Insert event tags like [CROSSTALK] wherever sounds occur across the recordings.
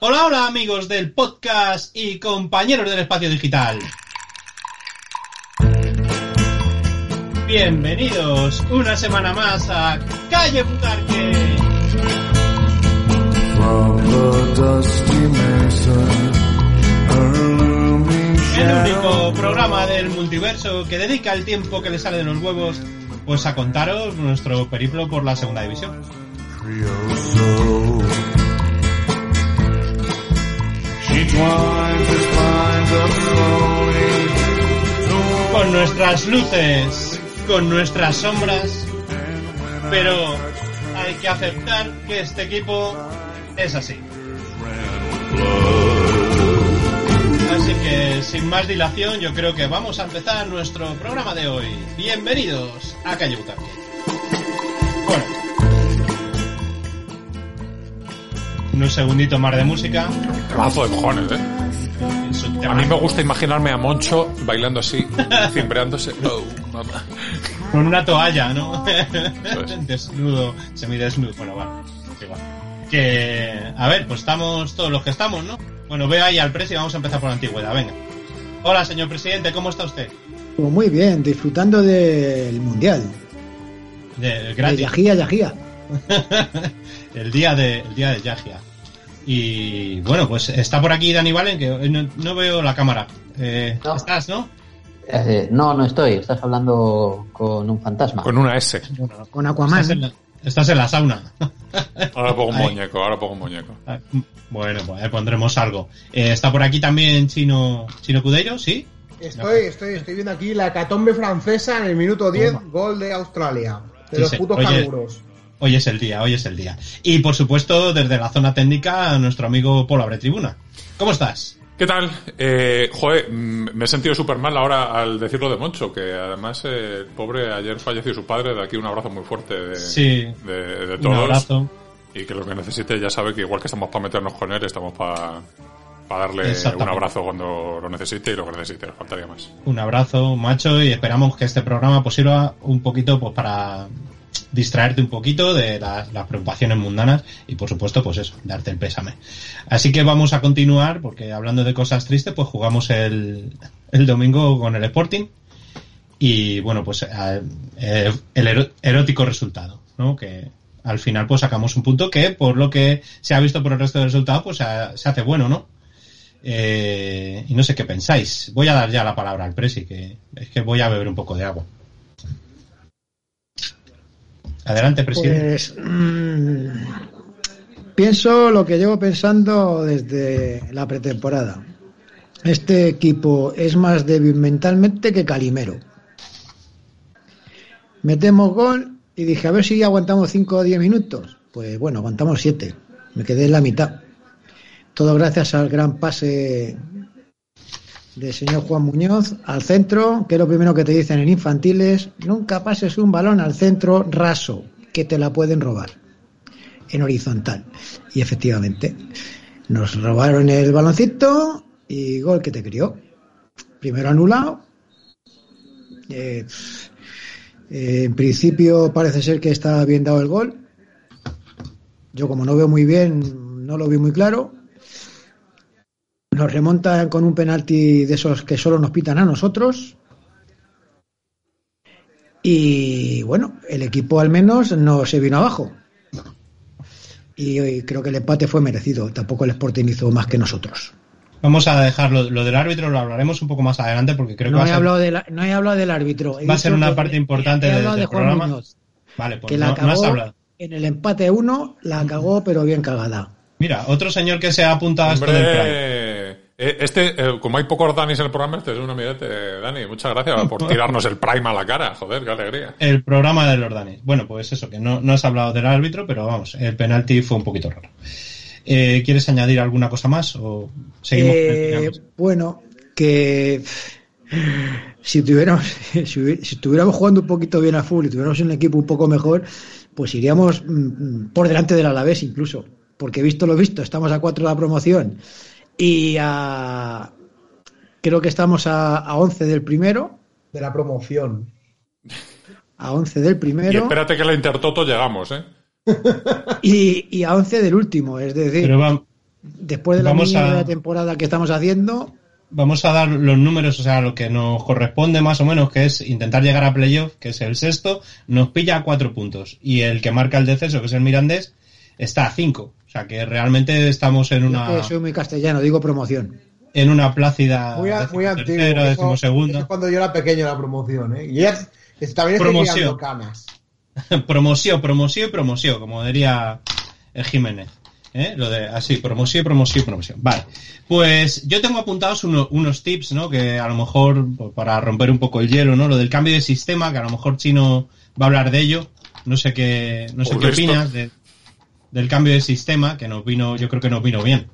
Hola, hola amigos del podcast y compañeros del espacio digital. Bienvenidos una semana más a Calle Butarque. El único programa del multiverso que dedica el tiempo que le sale de los huevos pues a contaros nuestro periplo por la segunda división. Con nuestras luces, con nuestras sombras, pero hay que aceptar que este equipo es así. Así que sin más dilación yo creo que vamos a empezar nuestro programa de hoy. Bienvenidos a Calle Butarque. Un segundito más de música. Mazo de cojones, ¿eh? A mí me gusta imaginarme a Moncho bailando así, [LAUGHS] cimbreándose. Oh, mamá. Con una toalla, ¿no? es. [LAUGHS] Desnudo, semidesnudo. Bueno, va. que a ver, pues estamos todos los que estamos, ¿no? Bueno, veo ahí al precio y vamos a empezar por la antigüedad, venga. Hola, señor presidente, ¿cómo está usted? Pues muy bien, disfrutando del mundial. De, De. Yajía, Yajía. el día de el día de Yagia. Y bueno, pues está por aquí Dani Valen, que no, no veo la cámara. Eh, No. ¿Estás, no? Eh, no, no estoy. Estás hablando con un fantasma. Con una S. Con Aquaman. Estás en la, estás en la sauna. [LAUGHS] Ahora pongo un Ahí. muñeco, ahora pongo un muñeco. Ah, Bueno, pues ahí pondremos algo. Eh, está por aquí también Chino, Chino Cudeiro, ¿sí? Estoy, estoy, estoy viendo aquí la catombe francesa en el minuto 10, Toma. gol de Australia. De Sí, los sí. putos Oye. canguros. Hoy es el día, hoy es el día. Y por supuesto, desde la zona técnica, nuestro amigo Polo Abre Tribuna. ¿Cómo estás? ¿Qué tal? Eh, joder, mm, me he sentido súper mal ahora al decirlo de Moncho, que además eh, el pobre ayer falleció su padre, de aquí un abrazo muy fuerte de, Sí. de, de Un todos. abrazo. Y que lo que necesite ya sabe que igual que estamos para meternos con él, estamos para darle un abrazo cuando lo necesite y lo que necesite, nos faltaría más. Un abrazo, macho, y esperamos que este programa pues sirva un poquito pues para distraerte un poquito de las, preocupaciones mundanas y por supuesto pues eso, darte el pésame. Así que vamos a continuar porque hablando de cosas tristes pues jugamos el, el domingo con el Sporting y bueno pues eh, eh, el erótico resultado, ¿no? Que al final pues sacamos un punto que por lo que se ha visto por el resto del resultado pues se hace bueno, ¿no? Eh, y no sé qué pensáis. Voy a dar ya la palabra al Presi, que es que voy a beber un poco de agua. Adelante, presidente. Pues mm, pienso lo que llevo pensando desde la pretemporada. Este equipo es más débil mentalmente que Calimero. Metemos gol y dije, a ver si aguantamos 5 o 10 minutos. Pues bueno, aguantamos 7. Me quedé en la mitad. Todo gracias al gran pase del señor Juan Muñoz al centro, que es lo primero que te dicen en infantiles, nunca pases un balón al centro raso, que te la pueden robar, en horizontal. Y efectivamente, nos robaron el baloncito y gol que te crió. Primero anulado. Eh, eh, en principio parece ser que está bien dado el gol. Yo como no veo muy bien, no lo vi muy claro. Nos remontan con un penalti de esos que solo nos pitan a nosotros. Y bueno, el equipo al menos no se vino abajo. Y, y creo que el empate fue merecido. Tampoco el Sporting hizo más que nosotros. Vamos a dejarlo, lo del árbitro lo hablaremos un poco más adelante porque creo que No va a he, ser, hablado de la- no he hablado del árbitro. He va a ser una que- parte importante de- del de Juan programa. Muñoz, Vale, pues que no, la no has cagó hablado. en el empate 1, la cagó, pero bien cagada. Mira, otro señor que se ha apuntado a esto del Prime. Eh, este, eh, como hay pocos Danis en el programa, este es un amiguete, Dani. Muchas gracias por [LAUGHS] tirarnos el Prime a la cara. Joder, qué alegría. El programa de los Danes. Bueno, pues eso, que no, no has hablado del árbitro, pero vamos, el penalti fue un poquito raro. Eh, ¿Quieres añadir alguna cosa más o seguimos? Eh, bueno, que si tuviéramos, [LAUGHS] si, si estuviéramos jugando un poquito bien a full y tuviéramos un equipo un poco mejor, pues iríamos mm, por delante del Alavés incluso. Porque visto lo visto, estamos a 4 de la promoción y a creo que estamos a, a 11 del primero, De la promoción. a 11 del Y primero espérate que la Intertoto llegamos, ¿eh? y, y a 11 del último, es decir, Pero va- Después de la Vamos a- temporada que estamos haciendo, Vamos a dar los números, o sea, lo que nos corresponde más o menos, que es intentar llegar a playoff, que es el sexto, nos pilla a cuatro puntos. Y el que marca el descenso, que es el Mirandés, está a cinco. O sea que realmente estamos en una, soy muy castellano, digo promoción. en una plácida Muy, a- muy antiguo. decimotercera, Eso- decimosegunda. eso es cuando yo era pequeño la promoción, ¿eh? Y ya es- también estoy Promoción. canas. [LAUGHS] promoción, promoción y promoción, como diría Jiménez. ¿eh? Lo de así, promoción, promoción, promoción. Vale. Pues yo tengo apuntados uno- unos tips, ¿no? Que a lo mejor, pues, para romper un poco el hielo, ¿no? Lo del cambio de sistema, que a lo mejor Chino va a hablar de ello. No sé qué, no sé Por qué opinas de- del cambio de sistema, que nos vino, yo creo que nos vino bien.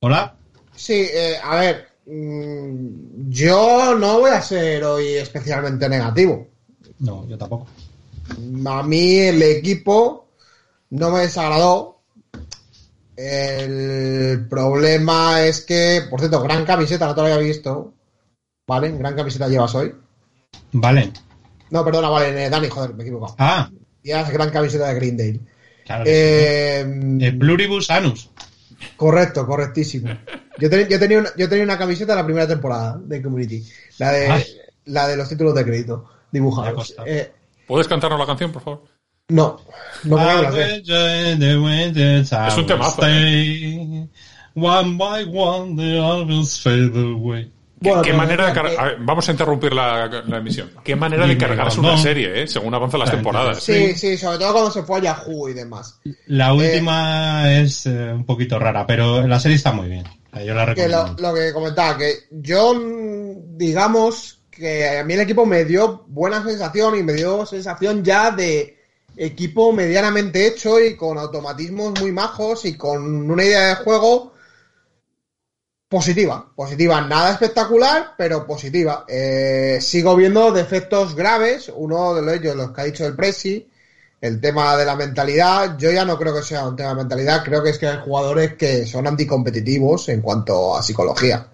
Hola. Sí, eh, a ver, mm, yo no voy a ser hoy especialmente negativo. No, yo tampoco. A mí el equipo no me desagradó. El problema es que, por cierto, gran camiseta, no te lo había visto. ¿Vale? Gran camiseta llevas hoy. Vale. No, perdona, vale, eh, Dani, joder, me he equivocado. Ah, Llevas gran camiseta de Greendale. claro. que sí, Eh, ¿no? El pluribus anus. Correcto, correctísimo. Yo, ten- yo tenía una, yo tenía una camiseta de la primera temporada de Community. La de, Ay. la de los títulos de crédito dibujados. Eh, ¿Puedes cantarnos la canción, por favor? no, no Ah, la sé. Es un temazo, One by one the fade away. ¿Qué, Bueno, qué pero manera de decía car- que- a ver, Vamos a interrumpir la, la emisión. ¿Qué manera de cargarse una serie, eh? Según avanzan las temporadas. Sí, sí, sobre todo cuando se fue a Yahoo y demás. La última es eh, un poquito rara, pero la serie está muy bien. Sea, Yo la Que lo, recomiendo. lo que comentaba, que yo, mm, digamos, que a mí el equipo me dio buena sensación y me dio sensación ya de equipo medianamente hecho y con automatismos muy majos y con una idea de juego positiva. Positiva, nada espectacular, pero positiva. Eh, sigo viendo defectos graves, uno de ellos, los que ha dicho el Presi, el tema de la mentalidad, yo ya no creo que sea un tema de mentalidad, creo que es que hay jugadores que son anticompetitivos en cuanto a psicología.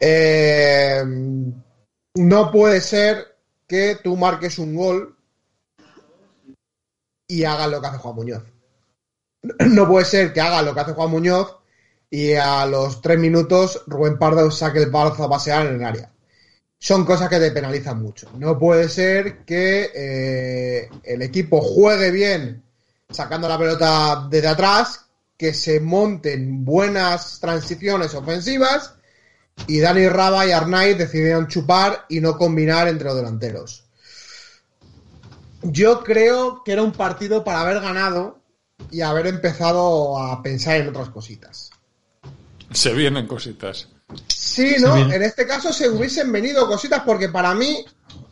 Eh, no puede ser que tú marques un gol y hagas lo que hace Juan Muñoz. [CLEARS THROAT] No puede ser que hagas lo que hace Juan Muñoz y a los tres minutos Rubén Pardo saque el balzo a pasear en el área. Son cosas que te penalizan mucho. No puede ser que eh, el equipo juegue bien sacando la pelota desde atrás, que se monten buenas transiciones ofensivas y Dani Raba y Arnaiz decidieron chupar y no combinar entre los delanteros. Yo creo que era un partido para haber ganado y haber empezado a pensar en otras cositas. Se vienen cositas. Sí, ¿no? En este caso se hubiesen venido cositas porque para mí,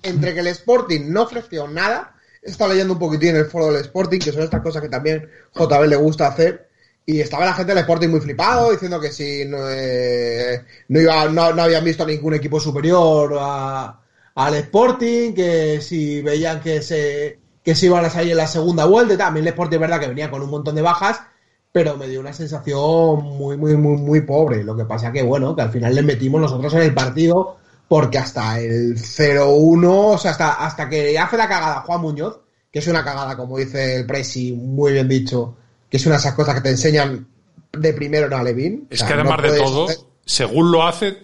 entre que el Sporting no ofreció nada, he estado leyendo un poquitín el foro del Sporting, que son estas cosas que también JB le gusta hacer, y estaba la gente del Sporting muy flipado, diciendo que si no, eh, no, iba, no, no habían visto ningún equipo superior a- al Sporting, que si veían que se, que se iban a salir en la segunda vuelta y tal. También el Sporting es verdad que venía con un montón de bajas, pero me dio una sensación muy, muy, muy, muy pobre. Lo que pasa que, bueno, que al final le metimos nosotros en el partido porque hasta el 0-1, o sea, hasta, hasta que hace la cagada Juan Muñoz, que es una cagada, como dice el Presi, muy bien dicho, que es una de esas cosas que te enseñan de primero en Alevín. Es que además de todo, según lo hace,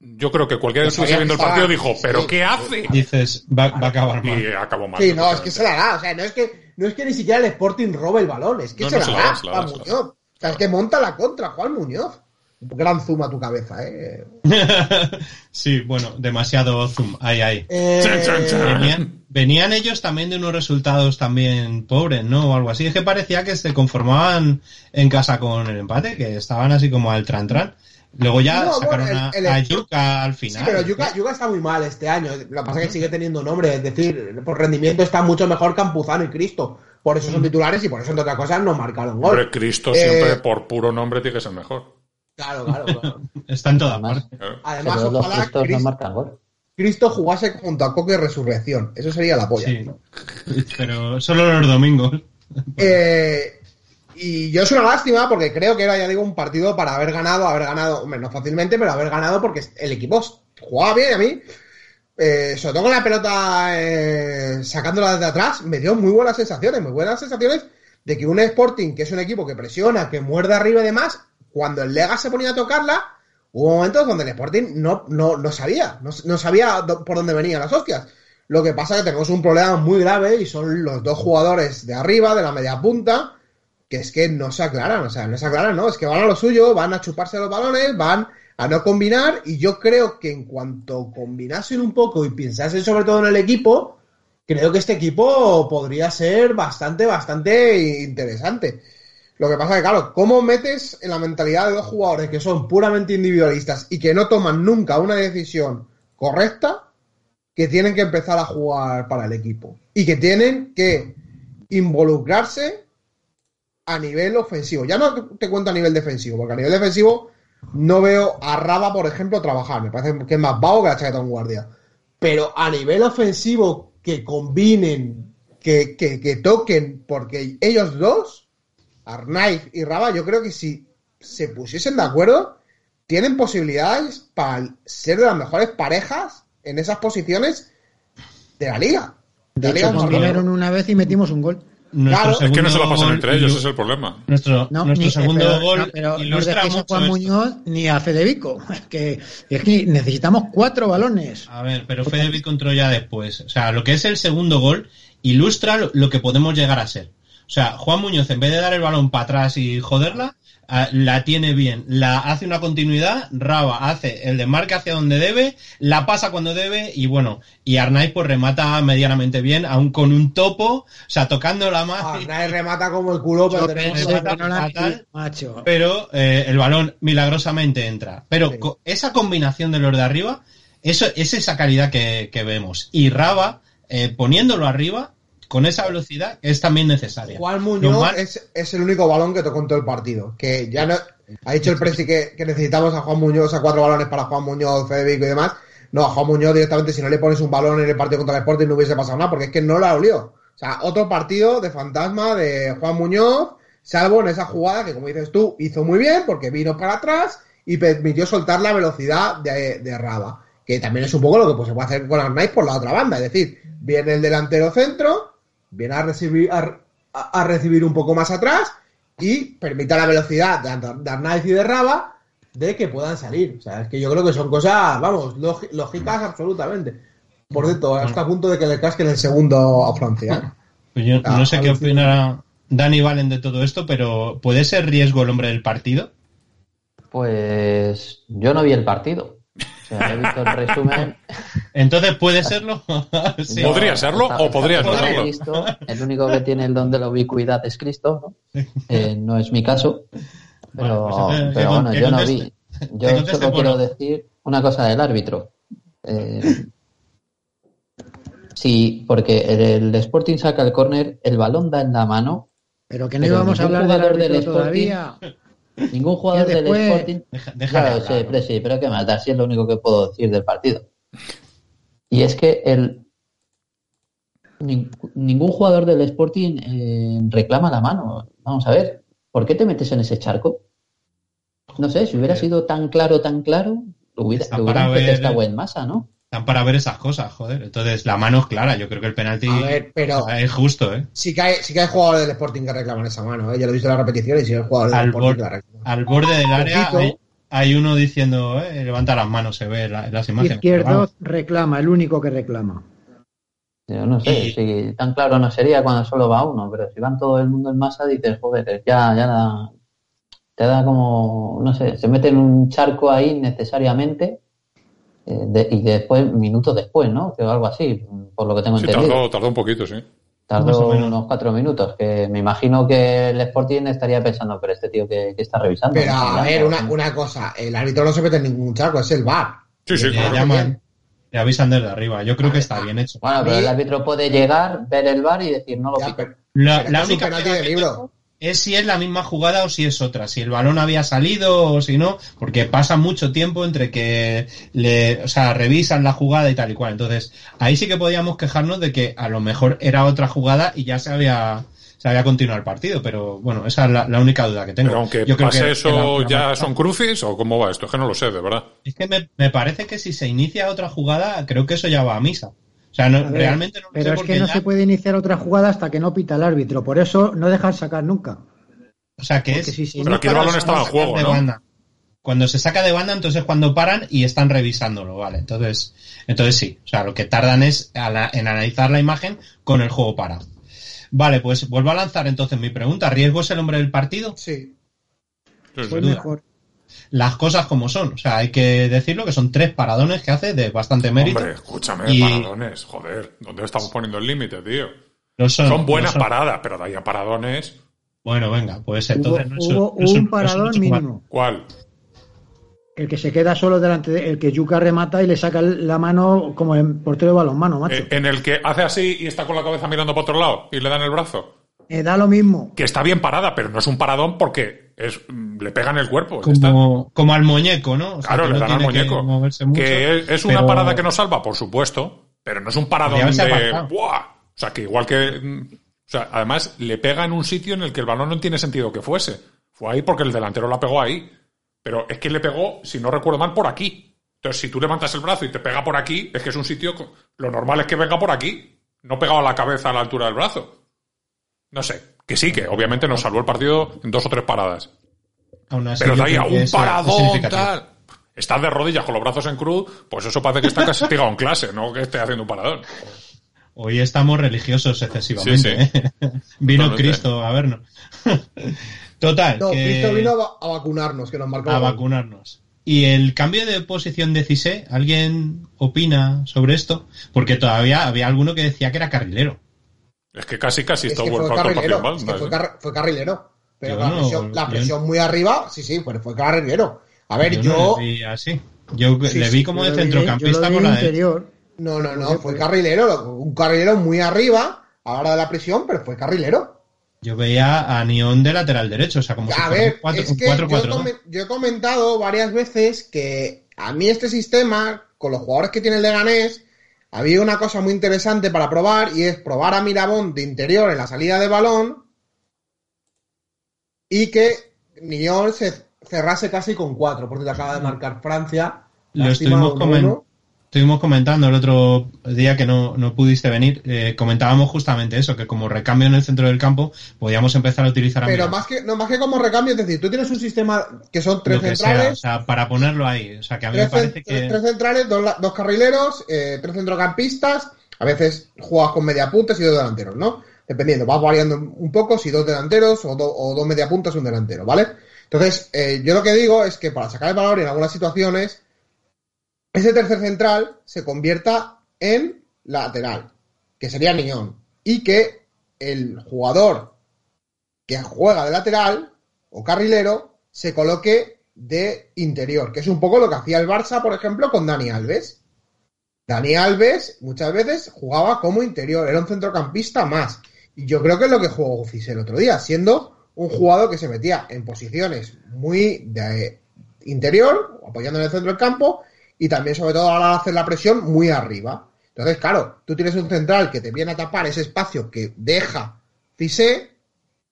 yo creo que cualquiera que estuviese viendo el partido dijo, ¿pero sí. qué hace? Dices, va, va a acabar mal. Y acabó mal. Sí, no, es que se la da, o sea, no es que, no es que ni siquiera el Sporting robe el balón, es que No, se, no, la se la da, da, se la da, da. Muñoz. O sea, es que monta la contra, Juan Muñoz. Gran zoom a tu cabeza, eh. [LAUGHS] sí, bueno, demasiado zoom. Ahí, ahí. Eh, Chan, chan, chan. Venían, venían ellos también de unos resultados también pobres, ¿no? O algo así. Es que parecía que se conformaban en casa con el empate, que estaban así como al tran tran. Luego ya No, sacaron bueno, a, el- el- a Yuka al Sí, final. pero Yuka, Yuka está muy mal este año. Lo que pasa es que sigue teniendo nombre. Es decir, por rendimiento está mucho mejor Campuzano y Cristo. Por eso son titulares y por eso, entre otras cosas, no marcaron gol. Hombre, Cristo Eh, siempre por puro nombre tiene que ser mejor. Claro, claro, claro. [LAUGHS] Está en todas partes. Además, pero los ojalá no Cristo, marcan gol. Cristo jugase junto a Coque Resurrección. Eso sería la polla. Sí. Pero solo los domingos. Eh, y yo es una lástima porque creo que era, ya digo, un partido para haber ganado, haber ganado, no fácilmente, pero haber ganado porque el equipo jugaba bien a mí, eh, sobre todo con la pelota eh, sacándola desde atrás, me dio muy buenas sensaciones, muy buenas sensaciones de que un Sporting, que es un equipo que presiona, que muerde arriba y demás, cuando el Lega se ponía a tocarla, hubo momentos donde el Sporting no, no, no sabía, no, no sabía por dónde venían las hostias. Lo que pasa es que tenemos un problema muy grave y son los dos jugadores de arriba, de la media punta, que es que no se aclaran, o sea, no se aclaran, no, es que van a lo suyo, van a chuparse los balones, van a no combinar y yo creo que en cuanto combinasen un poco y pensasen sobre todo en el equipo, creo que este equipo podría ser bastante, bastante interesante. Lo que pasa es que, claro, ¿cómo metes en la mentalidad de dos jugadores que son puramente individualistas y que no toman nunca una decisión correcta, que tienen que empezar a jugar para el equipo? Y que tienen que involucrarse a nivel ofensivo. Ya no te cuento a nivel defensivo, porque a nivel defensivo no veo a Raba, por ejemplo, trabajar. Me parece que es más vago que la chaqueta de un guardia. Pero a nivel ofensivo, que combinen, que, que, que toquen, porque ellos dos, Arnaiz y Raba, yo creo que si se pusiesen de acuerdo, tienen posibilidades para ser de las mejores parejas en esas posiciones de la liga. De liga hecho, española. combinaron una vez y metimos un gol. Claro. Es que no se lo segundo pasan entre ellos, ese es el problema. Nuestro, No, nuestro ni- segundo pero, gol no, pero no ilustra mucho Juan. Muñoz ni a Federico. [LAUGHS] Es que, es que necesitamos cuatro balones. A ver, pero Federico entró ya después. O sea, lo que es el segundo gol ilustra lo, lo que podemos llegar a ser. O sea, Juan Muñoz, en vez de dar el balón para atrás y joderla, la tiene bien, la hace una continuidad, Raba hace el desmarque hacia donde debe, la pasa cuando debe y bueno, y Arnaiz pues remata medianamente bien, aún con un topo, o sea, tocando la más. Arnaiz remata como el culo, pero Yo tenemos pensé remata que no la fatal. macho. pero eh, el balón milagrosamente entra. Pero Sí. co- esa combinación de los de arriba, eso es esa calidad que, que vemos. Y Raba, eh, poniéndolo arriba, con esa velocidad, es también necesaria. Juan Muñoz es, es el único balón que tocó en todo el partido. Que ya no. Ha dicho el Presi que, que necesitamos a Juan Muñoz, a cuatro balones para Juan Muñoz, Federico y demás. No, a Juan Muñoz directamente, si no le pones un balón en el partido contra el Sporting, no hubiese pasado nada, porque es que no la olió. O sea, otro partido de fantasma de Juan Muñoz, salvo en esa jugada que, como dices tú, hizo muy bien, porque vino para atrás y permitió soltar la velocidad de, de Raba. Que también es un poco lo que pues, se puede hacer con Arnaiz por la otra banda. Es decir, viene el delantero centro, viene a recibir, a, a- a recibir un poco más atrás y permite la velocidad de, de Arnaiz y de Raba de que puedan salir. O sea, es que yo creo que son cosas, vamos, lógi- lógicas absolutamente. Por cierto, hasta a punto de que le casquen el segundo a Francia. ¿eh? [LAUGHS] Pues yo Ah, no sé qué opinará Dani Valen de todo esto, pero ¿puede ser riesgo el hombre del partido? Pues yo no vi el partido. O sea, he visto el resumen. Entonces, ¿puede serlo? [LAUGHS] Sí. ¿Podría serlo está- o está podrías no serlo? Cristo. El único que tiene el don de la ubicuidad es Cristo, ¿no? Eh, no es mi caso. Pero, Bueno, pues, pero bueno, yo no vi. Yo solo quiero decir una cosa del árbitro. Eh, sí, porque el, el Sporting saca el córner, el balón da en la mano. Pero que no Pero íbamos a hablar del jugador del árbitro Sporting- todavía. Ningún jugador del Sporting Deja, Claro, hablar, sí, ¿no? pero sí, pero qué más da, si es lo único que puedo decir del partido. Y es que el nin- ningún jugador del Sporting eh, reclama la mano. Vamos a ver, ¿por qué te metes en ese charco? No sé, si hubiera sido tan claro, tan claro, lo hubiera, lo hubieran ver- en masa, ¿no? Están para ver esas cosas, joder. Entonces, la mano es clara. Yo creo que el penalti A ver, pero es justo, ¿eh? sí que, hay, sí que hay jugadores del Sporting que reclaman esa mano. ¿eh? Ya lo he visto en la repetición y sí hay jugadores del Al, Sporting que la reclaman. al borde del área hay, hay uno diciendo, eh, levanta las manos, se ve la- las imágenes. Izquierdo reclama, el único que reclama. Yo no sé, Y- si tan claro no sería cuando solo va uno, pero si van todo el mundo en masa dices, joder, ya, ya da- te da como, no sé, se mete en un charco ahí innecesariamente eh, de- y después, minutos después, ¿no? O algo así, por lo que tengo Sí, entendido. tardó, tardó un poquito, sí. Tardó unos cuatro minutos, que me imagino que el Sporting estaría pensando, pero este tío que, que está revisando. Pero ¿no? a ver, una, una cosa, el árbitro no se mete en ningún charco, es el VAR. Sí, sí, claro. llaman, le avisan desde arriba. Yo creo que está bien hecho. Bueno, pero el árbitro puede llegar, ver el bar y decir, no lo Ya, pico. pero- La, única penalti de libro. Es si es la misma jugada o si es otra, si el balón había salido o si no, porque pasa mucho tiempo entre que le, o sea, revisan la jugada y tal y cual. Entonces, ahí sí que podíamos quejarnos de que a lo mejor era otra jugada y ya se había se había continuado el partido, pero bueno, esa es la, la única duda que tengo. Pero aunque Yo creo pase que- eso, que la- la- ¿ya son crucis o cómo va esto? Es que no lo sé, de verdad. Es que me, me parece que si se inicia otra jugada, creo que eso ya va a misa. O sea, no, A ver, realmente no lo pero sé es que no ya- se puede iniciar otra jugada hasta que no pita el árbitro. Por eso no dejan sacar nunca. O sea, que Porque es... Pero aquí el Cuando balón se estaba en saca juego, de ¿no? banda. Cuando se saca de banda, entonces es cuando paran y están revisándolo, ¿vale? Entonces, entonces sí. O sea, lo que tardan es a la- en analizar la imagen con el juego parado. Vale, pues vuelvo a lanzar entonces mi pregunta. ¿Riesgo es el hombre del partido? Sí. Duda. mejor. Las cosas como son. O sea, hay que decirlo que son tres paradones que hace de bastante mérito. Hombre, escúchame, Y- paradones. Joder, ¿dónde estamos poniendo el límite, tío? No son, Son buenas no son. paradas, pero de ahí a paradones. Bueno, venga, pues Hubo, entonces no hubo no son- un paradón mínimo. ¿Cuál? El que se queda solo delante de, el que Yuka remata y le saca la mano como el portero de balonmano, macho. Eh, en el que hace así y está con la cabeza mirando para otro lado y le dan el brazo. Eh, da lo mismo. Que está bien parada, pero no es un paradón porque es, mm, le pegan el cuerpo. está. Como, al muñeco, ¿no? O sea, Claro, le no dan al que muñeco. mucho, que es, es una pero- parada que nos salva, por supuesto, pero no es un paradón de. ¡Buah! O sea, que igual que. mm, O sea, además le pega en un sitio en el que el balón no tiene sentido que fuese. Fue ahí porque el delantero la pegó ahí. Pero es que le pegó, si no recuerdo mal, por aquí. Entonces, si tú levantas el brazo y te pega por aquí, es que es un sitio. Lo normal es que venga por aquí. No pegado a la cabeza a la altura del brazo. No sé. Que sí, que obviamente nos salvó el partido en dos o tres paradas. Aún así, Pero yo de ahí a creo que un paradón, tal. Estás de rodillas con los brazos en cruz, pues eso parece que está castigado en clase, no que esté haciendo un paradón. Hoy estamos religiosos excesivamente. Sí, sí. ¿eh? [LAUGHS] Vino Totalmente. Cristo a vernos. [LAUGHS] Total, No, que- Cristo vino a, va- a vacunarnos, que nos marcó. a vacunarnos. ¿Y el cambio de posición de Cissé? ¿Alguien opina sobre esto? Porque todavía había alguno que decía que era carrilero. Es que casi, casi Es está que todo fue carrilero. es que fue, ¿eh? car- fue carrilero. Pero Yo la, no, presión, la yo- presión muy arriba, sí, sí, pues fue carrilero. A ver, Yo, yo. no le vi así. Yo Sí, le vi como de vi- centrocampista con la derecha. interior. No, no, no, Pues, fue carrilero. Un carrilero muy arriba a la hora de la presión, pero fue carrilero. Yo veía a Nión de lateral derecho, o sea, como si A fuera ver, un es un que yo, 4-4-2. come- yo he comentado varias veces que a mí este sistema, con los jugadores que tiene el Leganés, había una cosa muy interesante para probar y es probar a Mirabón de interior en la salida de balón y que Nión se cerrase casi con cuatro, porque te acaba de marcar Francia. Lo estuvimos, 1-1. comen- estuvimos comentando el otro día que no, no pudiste venir. eh, comentábamos justamente eso, que como recambio en el centro del campo podíamos empezar a utilizar a Pero más que, no, más que como recambio, es decir, tú tienes un sistema que son tres sea, centrales, o sea, para ponerlo ahí. O sea, que a mí me parece que... tres centrales, dos, dos carrileros, eh, tres centrocampistas, a veces juegas con media puntas y dos delanteros, ¿no? Dependiendo, vas variando un poco si dos delanteros o, do- o dos media puntas y un delantero, ¿vale? Entonces, eh, yo lo que digo es que para sacar el valor en algunas situaciones, ese tercer central se convierta en lateral, que sería Niñón, y que el jugador que juega de lateral o carrilero se coloque de interior, que es un poco lo que hacía el Barça, por ejemplo, con Dani Alves. Dani Alves muchas veces jugaba como interior, era un centrocampista más. Y yo creo que es lo que jugó Cisel el otro día, siendo un jugador que se metía en posiciones muy de interior, apoyando en el centro del campo, y también, sobre todo, a la hora de hacer la presión, muy arriba. Entonces, claro, tú tienes un central que te viene a tapar ese espacio que deja Cisé,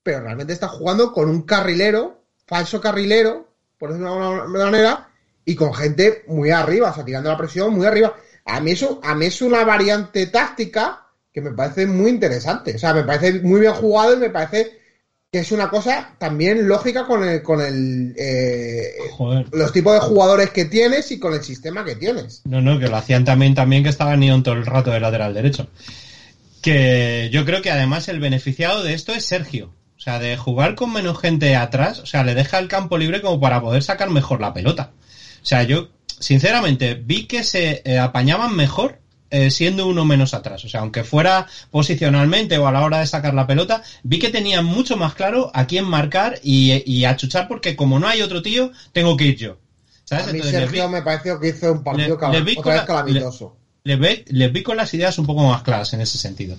pero realmente está jugando con un carrilero, falso carrilero, por decirlo de alguna manera, y con gente muy arriba, o sea, tirando la presión muy arriba. A mí eso, a mí es una variante táctica que me parece muy interesante. O sea, me parece muy bien jugado y me parece que es una cosa también lógica con el, con el eh, Joder. los tipos de jugadores que tienes y con el sistema que tienes. No, no, que lo hacían también, también que estaba Nión todo el rato de lateral derecho. Que yo creo que además el beneficiado de esto es Sergio. O sea, de jugar con menos gente atrás, o sea, le deja el campo libre como para poder sacar mejor la pelota. O sea, yo, sinceramente, vi que se eh, apañaban mejor eh, siendo uno menos atrás. O sea, aunque fuera posicionalmente o a la hora de sacar la pelota, vi que tenían mucho más claro a quién marcar y, y achuchar porque como no hay otro tío, tengo que ir yo. ¿Sabes? A mí Entonces, les vi- Sergio me pareció que hizo un partido Le- cala- le otra vez la- calamitoso. les, les vi con las ideas un poco más claras en ese sentido.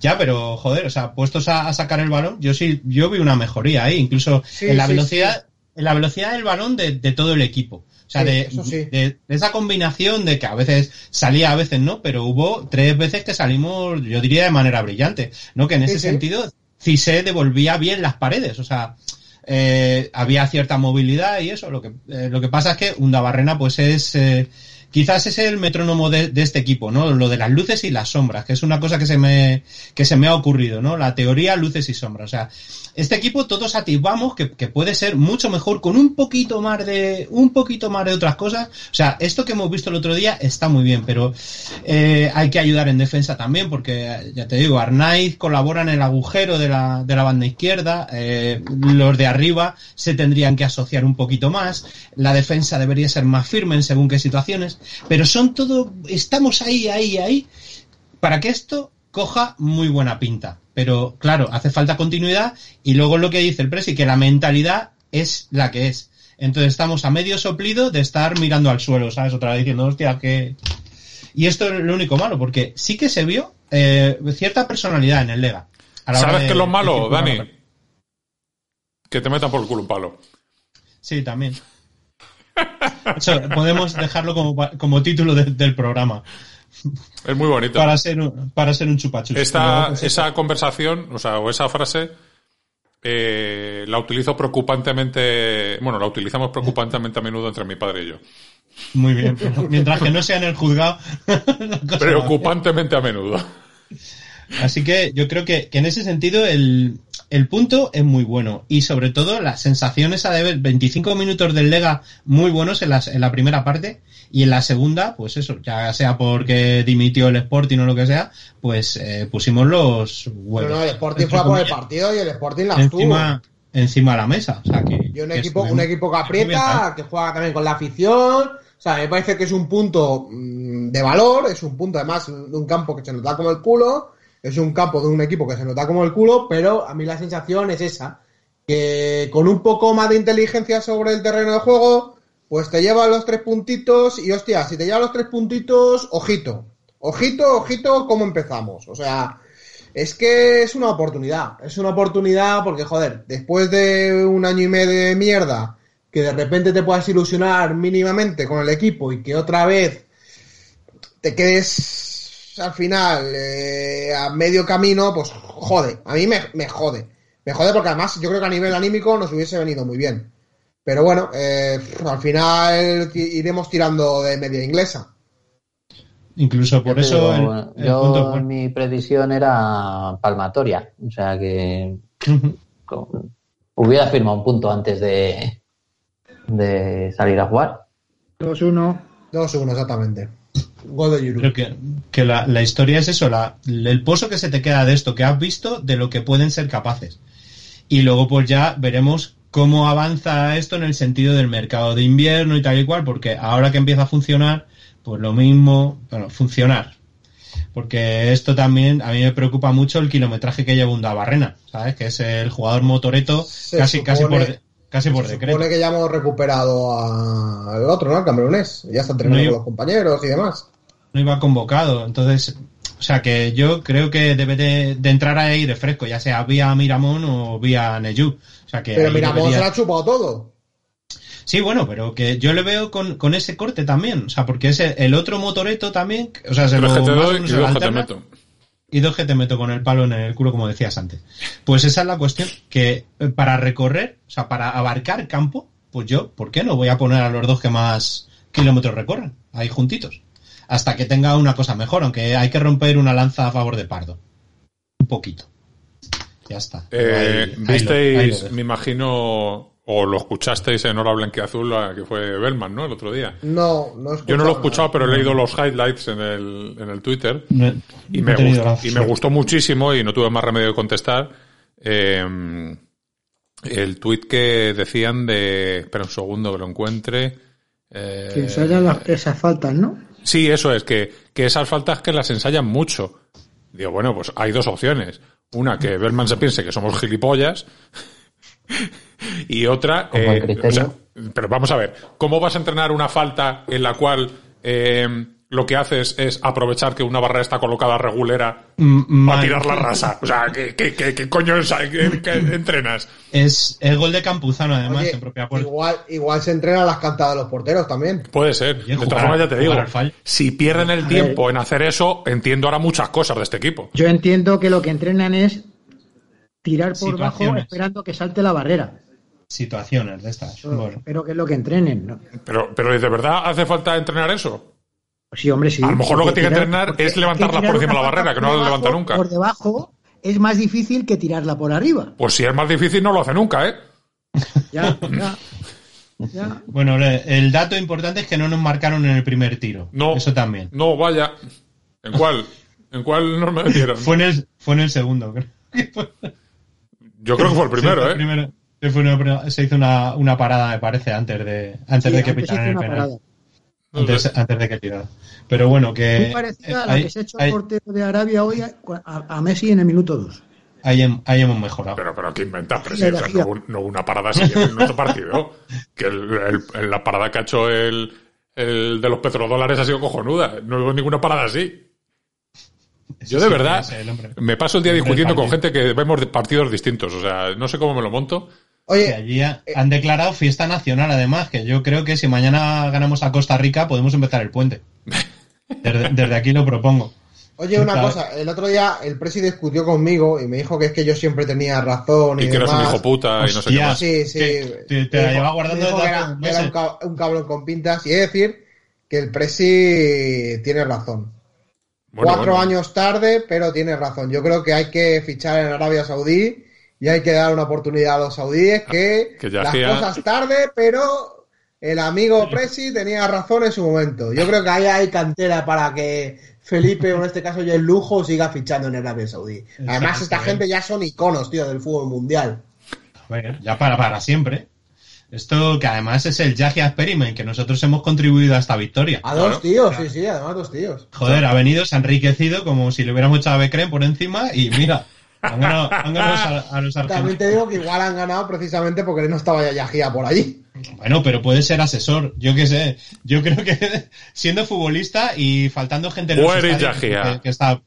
Ya, pero joder, o sea, puestos a, a sacar el balón, yo sí, yo vi una mejoría ahí, incluso Sí, en la sí, velocidad, en la velocidad del balón de, de todo el equipo. O sea, Sí, de, eso sí. de- de esa combinación de que a veces salía, a veces no, pero hubo tres veces que salimos, yo diría de manera brillante, ¿no? Que en ese sí. sentido, Cise devolvía bien las paredes, o sea, eh, había cierta movilidad y eso. Lo que, eh, lo que pasa es que Undabarrena, pues es, eh, quizás es el metrónomo de, este equipo, ¿no? Lo de las luces y las sombras, que es una cosa que se me, que se me ha ocurrido, ¿no? La teoría luces y sombras. O sea, este equipo todos atisbamos que, que puede ser mucho mejor con un poquito más de, un poquito más de otras cosas. O sea, esto que hemos visto el otro día está muy bien, pero eh, hay que ayudar en defensa también, porque ya te digo, Arnaiz colabora en el agujero de la, de la banda izquierda, eh, los de arriba se tendrían que asociar un poquito más, la defensa debería ser más firme en según qué situaciones, pero son todo, estamos ahí, ahí, ahí, para que esto coja muy buena pinta. Pero claro, hace falta continuidad y luego lo que dice el Presi, que la mentalidad es la que es. Entonces estamos a medio soplido de estar mirando al suelo, ¿sabes? Otra vez diciendo, hostia, que... Y esto es lo único malo, porque sí que se vio eh, cierta personalidad en el Lega. ¿Sabes qué es lo malo, Dani? Que te metan por el culo un palo. Sí, también. [LAUGHS] Podemos dejarlo como, como título de, del programa. Es muy bonito. Para ser un, para ser un chupachus. Esta, pues, esa conversación, o sea, o esa frase, eh, la utilizo preocupantemente, bueno, la utilizamos preocupantemente a menudo entre mi padre y yo. Muy bien, mientras que no sea en el juzgado. [LAUGHS] Preocupantemente a menudo. Así que yo creo que, que en ese sentido el, el, punto es muy bueno. Y sobre todo las sensaciones a ver 25 minutos del Lega muy buenos en, las, en la primera parte. Y en la segunda, pues eso, ya sea porque dimitió el Sporting o lo que sea, pues eh, pusimos los huevos. No, no, el Sporting fue por el partido y el Sporting la encima, encima de la mesa. O sea, que, y un equipo, un equipo que aprieta, que juega también con la afición. O sea, me parece que es un punto mmm, de valor, es un punto además de un campo que se nos da como el culo es un campo de un equipo que se nota como el culo, pero a mí la sensación es esa, que con un poco más de inteligencia sobre el terreno de juego, pues te lleva los tres puntitos y hostia, si te lleva los tres puntitos, ojito, ojito, ojito, cómo empezamos. O sea, es que es una oportunidad, es una oportunidad porque, joder, después de un año y medio de mierda, que de repente te puedas ilusionar mínimamente con el equipo y que otra vez te quedes al final, eh, a medio camino, pues jode. A mí me, me, jode. Me jode porque además yo creo que a nivel anímico nos hubiese venido muy bien. Pero bueno, eh, al final iremos tirando de media inglesa. Incluso por eso. Digo, el, el yo, punto... mi predicción era palmatoria. O sea que. [LAUGHS] con, hubiera firmado un punto antes de, de salir a jugar. 2-1. 2-1, exactamente. Creo que, que la, la, historia es eso, la, el pozo que se te queda de esto que has visto, de lo que pueden ser capaces. Y luego pues ya veremos cómo avanza esto en el sentido del mercado de invierno y tal y cual, porque ahora que empieza a funcionar, pues lo mismo, bueno, funcionar. Porque esto también, a mí me preocupa mucho el kilometraje que lleva un Barrena, ¿sabes? Que es el jugador motoreto se casi, supone, casi por, casi por se decreto. supone que ya hemos recuperado al otro, ¿no? Al camerunés. Ya está entrenando No, yo- con los compañeros y demás. No iba convocado. Entonces, o sea que yo creo que debe de, de entrar ahí de fresco, ya sea vía Miramón o vía Neyu. O sea que Pero ahí mira, Mon debería- se la ha chupado todo. Sí, bueno, pero que yo le veo con, con ese corte también. O sea, porque ese, el otro motoreto también, o sea, se lo, Tres que te más o doy y se lo dos que te alterna, meto. y dos que te meto con el palo en el culo, como decías antes. Pues esa es la cuestión, que eh, para recorrer, o sea, para abarcar campo, pues yo, ¿por qué no voy a poner a los dos que más kilómetros recorren? Ahí juntitos. Hasta que tenga una cosa mejor, aunque hay que romper una lanza a favor de Pardo. Un poquito. Ya está. Eh, Ahí- ahí lo- ahí lo Visteis, me imagino, o lo escuchasteis en Hora Blanqueazul, que fue Bellman, ¿no? El otro día. No, no Yo no lo he nada. escuchado, pero he leído los highlights en el, en el Twitter. No Y no me, gustó, y me gustó muchísimo y no tuve más remedio de contestar. eh, el tweet que decían de. Espera un segundo que lo encuentre. eh, Que las- esas faltas, ¿no? Sí, eso es, que, que esas faltas que las ensayan mucho. Digo, bueno, pues hay dos opciones. Una, que Berman se piense que somos gilipollas. [LAUGHS] y otra, criterio. o sea, pero vamos a ver, ¿cómo vas a entrenar una falta en la cual eh, lo que haces es aprovechar que una barrera está colocada regulera Mm, para tirar la rasa? O sea, ¿qué, qué, qué- qué coño es- qué- qué entrenas? Es el gol de Campuzano, además, Oye, en propia puerta. igual, igual se entrenan las cantadas de los porteros también. Puede ser. Oye, de todas formas, ya te digo, si pierden el tiempo en hacer eso, entiendo ahora muchas cosas de este equipo. Yo entiendo que lo que entrenan es tirar por bajo esperando que salte la barrera. Situaciones de estas. Bueno. Espero que es lo que entrenen. ¿no? Pero, pero ¿de verdad hace falta entrenar eso? Sí, hombre, sí. A lo mejor lo que tiene que entrenar es levantarla por encima de la barrera, que no la levanta nunca. Por debajo es más difícil que tirarla por arriba. Pues si es más difícil, no lo hace nunca, ¿eh? Ya, ya. [LAUGHS] ya. Bueno, el dato importante es que no nos marcaron en el primer tiro. No. Eso también. No, vaya. ¿En cuál? ¿En cuál nos metieron? Fue en el, fue en el segundo, creo. Yo creo que fue el primero, Sí, ¿eh? el primero. Sí, fue una- se hizo una, una parada, me parece, antes de, antes Sí, de que antes pitaran el penal. parada. Antes, antes de que tirara. Pero bueno, que. Muy parecida a la ahí- que se ha hecho el portero de Arabia hoy a, a- a Messi en el minuto 2. ahí hem- ahí hemos mejorado. Pero, pero, ¿qué inventas? Gira. no, hubo- no una parada así en nuestro partido. Que el- el- el- la parada que ha hecho el, el de los petrodólares ha sido cojonuda. No hubo ninguna parada así. Yo de Sí, verdad me paso el día discutiendo con gente que vemos de partidos distintos. O sea, no sé cómo me lo monto. Que Oye, allí ha- han declarado fiesta nacional, además, que yo creo que si mañana ganamos a Costa Rica podemos empezar el puente. [LAUGHS] Desde, desde aquí lo propongo. oye, una cosa. El otro día el presi discutió conmigo y me dijo que es que yo siempre tenía razón y, Y que eres un demás. hijo puta y no sé qué más. Sí, sí. Te- te la Me dijo- lleva guardando desde hace era, un era un, un cabrón con pintas. Y he de decir que el presi tiene razón. Bueno, Cuatro bueno. años tarde, pero tiene razón. Yo creo que hay que fichar en Arabia Saudí y hay que dar una oportunidad a los saudíes que, Que ya las hacía- cosas tarde, pero el amigo Presi tenía razón en su momento. Yo creo que ahí hay cantera para que Felipe, o en este caso ya el lujo, siga fichando en Arabia Saudí. Además, esta gente ya son iconos, tío, del fútbol mundial. Bueno, ya para, para siempre. Esto que además es el Yahya Experiment, que nosotros hemos contribuido a esta victoria. A Claro. dos tíos, sí, sí, además dos tíos. Joder, ha venido, se ha enriquecido como si le hubiéramos echado a Becrem por encima y mira, han ganado, han ganado a, a los También te digo que igual han ganado precisamente porque no estaba ya Yajía por allí. Bueno, pero puede ser asesor, yo qué sé. Yo creo que [LAUGHS] siendo futbolista y faltando gente en los estadios que, que estaba,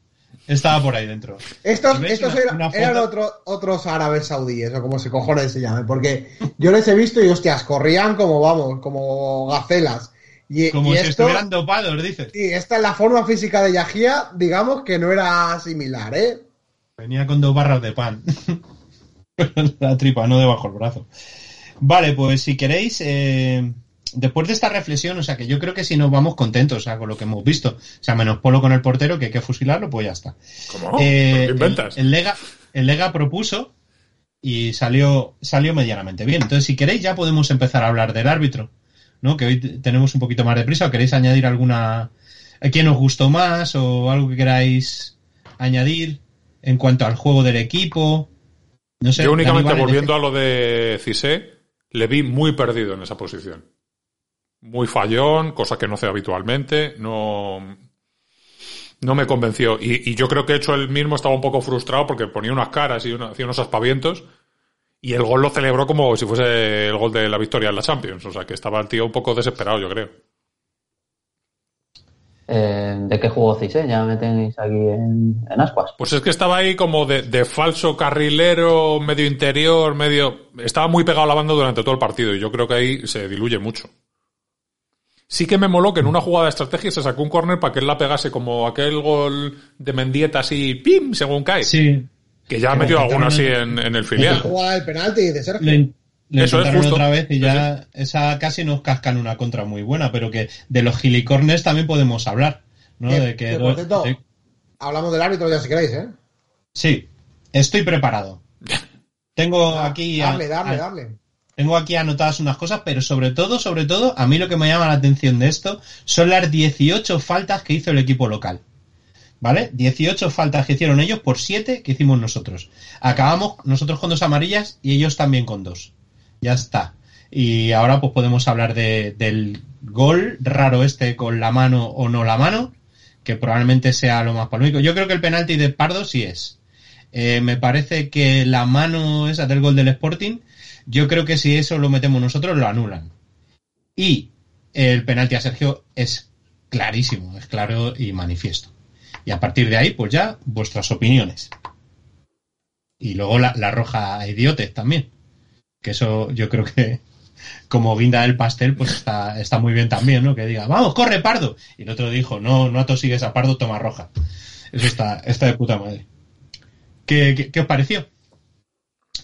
estaba por ahí dentro. Estos, ¿Y ves estos una- eran, una foto? eran otro- otros árabes saudíes, o como se cojones se llame, porque yo les he visto y hostias, corrían como vamos, como gacelas. Y, Como y si esto, estuvieran dopados, dices. y esta es la forma física de Yajía, digamos que no era similar, ¿eh? Venía con dos barras de pan. [LAUGHS] la tripa, no debajo el brazo. Vale, pues si queréis, eh, después de esta reflexión, o sea que yo creo que si nos vamos contentos, o sea, con lo que hemos visto, o sea, menos Polo con el portero, que hay que fusilarlo, pues ya está. ¿Cómo? Eh, ¿Qué inventas? El, el Lega, el Lega propuso y salió, salió medianamente bien. Entonces, si queréis, ya podemos empezar a hablar del árbitro, ¿no? Que hoy tenemos un poquito más de prisa. ¿O queréis añadir alguna. a quién os gustó más o algo que queráis añadir en cuanto al juego del equipo? No sé. Yo únicamente volviendo a lo de Cissé, le vi muy perdido en esa posición. Muy fallón, cosa que no hace habitualmente. No, no me convenció. Y, y yo creo que hecho él mismo estaba un poco frustrado porque ponía unas caras y una- hacía unos aspavientos. Y el gol lo celebró como si fuese el gol de la victoria en la Champions. O sea que estaba el tío un poco desesperado, yo creo. Eh, ¿De qué jugó Cise? Ya me tenéis aquí en, en ascuas. Pues es que estaba ahí como de, de falso carrilero, medio interior, medio... Estaba muy pegado a la banda durante todo el partido y yo creo que ahí se diluye mucho. Sí que me moló que en una jugada de estrategia se sacó un córner para que él la pegase como aquel gol de Mendieta así, ¡pim! según cae. Sí. Que ya ha metido lo alguno así en, en el La filial. jugada del penalti de Sergio. Le, le Eso es justo. otra vez y ya esa casi nos cascan una contra muy buena, pero que de los gilicornes también podemos hablar, ¿no? De que por cierto, Hablamos del árbitro ya si queréis, ¿eh? Sí, estoy preparado. Tengo aquí a- Darle, darle, a- darle. tengo aquí anotadas unas cosas, pero sobre todo, sobre todo, a mí lo que me llama la atención de esto son las 18 faltas que hizo el equipo local. ¿Vale? 18 faltas que hicieron ellos por 7 que hicimos nosotros. Acabamos nosotros con dos amarillas y ellos también con dos. Ya está. Y ahora pues podemos hablar de, del gol raro este con la mano o no la mano, que probablemente sea lo más polémico. Yo creo que el penalti de Pardo sí es. Eh, me parece que la mano esa del gol del Sporting, yo creo que si eso lo metemos nosotros, lo anulan. Y el penalti a Sergio es clarísimo, es claro y manifiesto. Y a partir de ahí, pues ya, vuestras opiniones. Y luego la, roja a también. Que eso yo creo que como guinda del pastel, pues está, está muy bien también, ¿no? Que diga, vamos, corre, Pardo. Y el otro dijo, no, no atosigues a Pardo, toma roja. Eso está, está de puta madre. ¿Qué, qué, qué os pareció?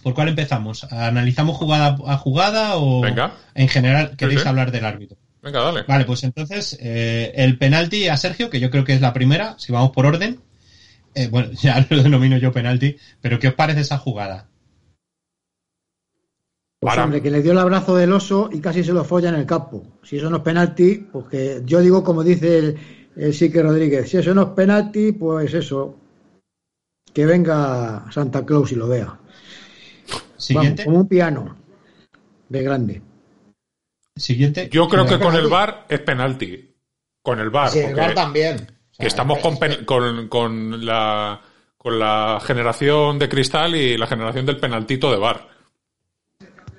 ¿Por cuál empezamos? ¿Analizamos jugada a jugada o Venga. en general queréis sí. hablar del árbitro? Venga, dale. Vale, pues entonces eh, el penalti a Sergio, que yo creo que es la primera, si vamos por orden. eh, bueno, [LAUGHS] ya lo denomino yo penalti, pero ¿qué os parece esa jugada? Pues Para- hombre, que le dio el abrazo del oso y casi se lo folla en el campo. Si eso no es penalti, pues que yo digo como dice el, el Sique Rodríguez, si eso no es penalti, pues eso, que venga Santa Claus y lo vea. Vamos, Siguiente. como un piano de grande. Siguiente. Yo creo que con el VAR es penalti. Con el VAR. Sí, el VAR también. O sea, que estamos es- con, con, con la, con la generación de cristal y la generación del penaltito de VAR.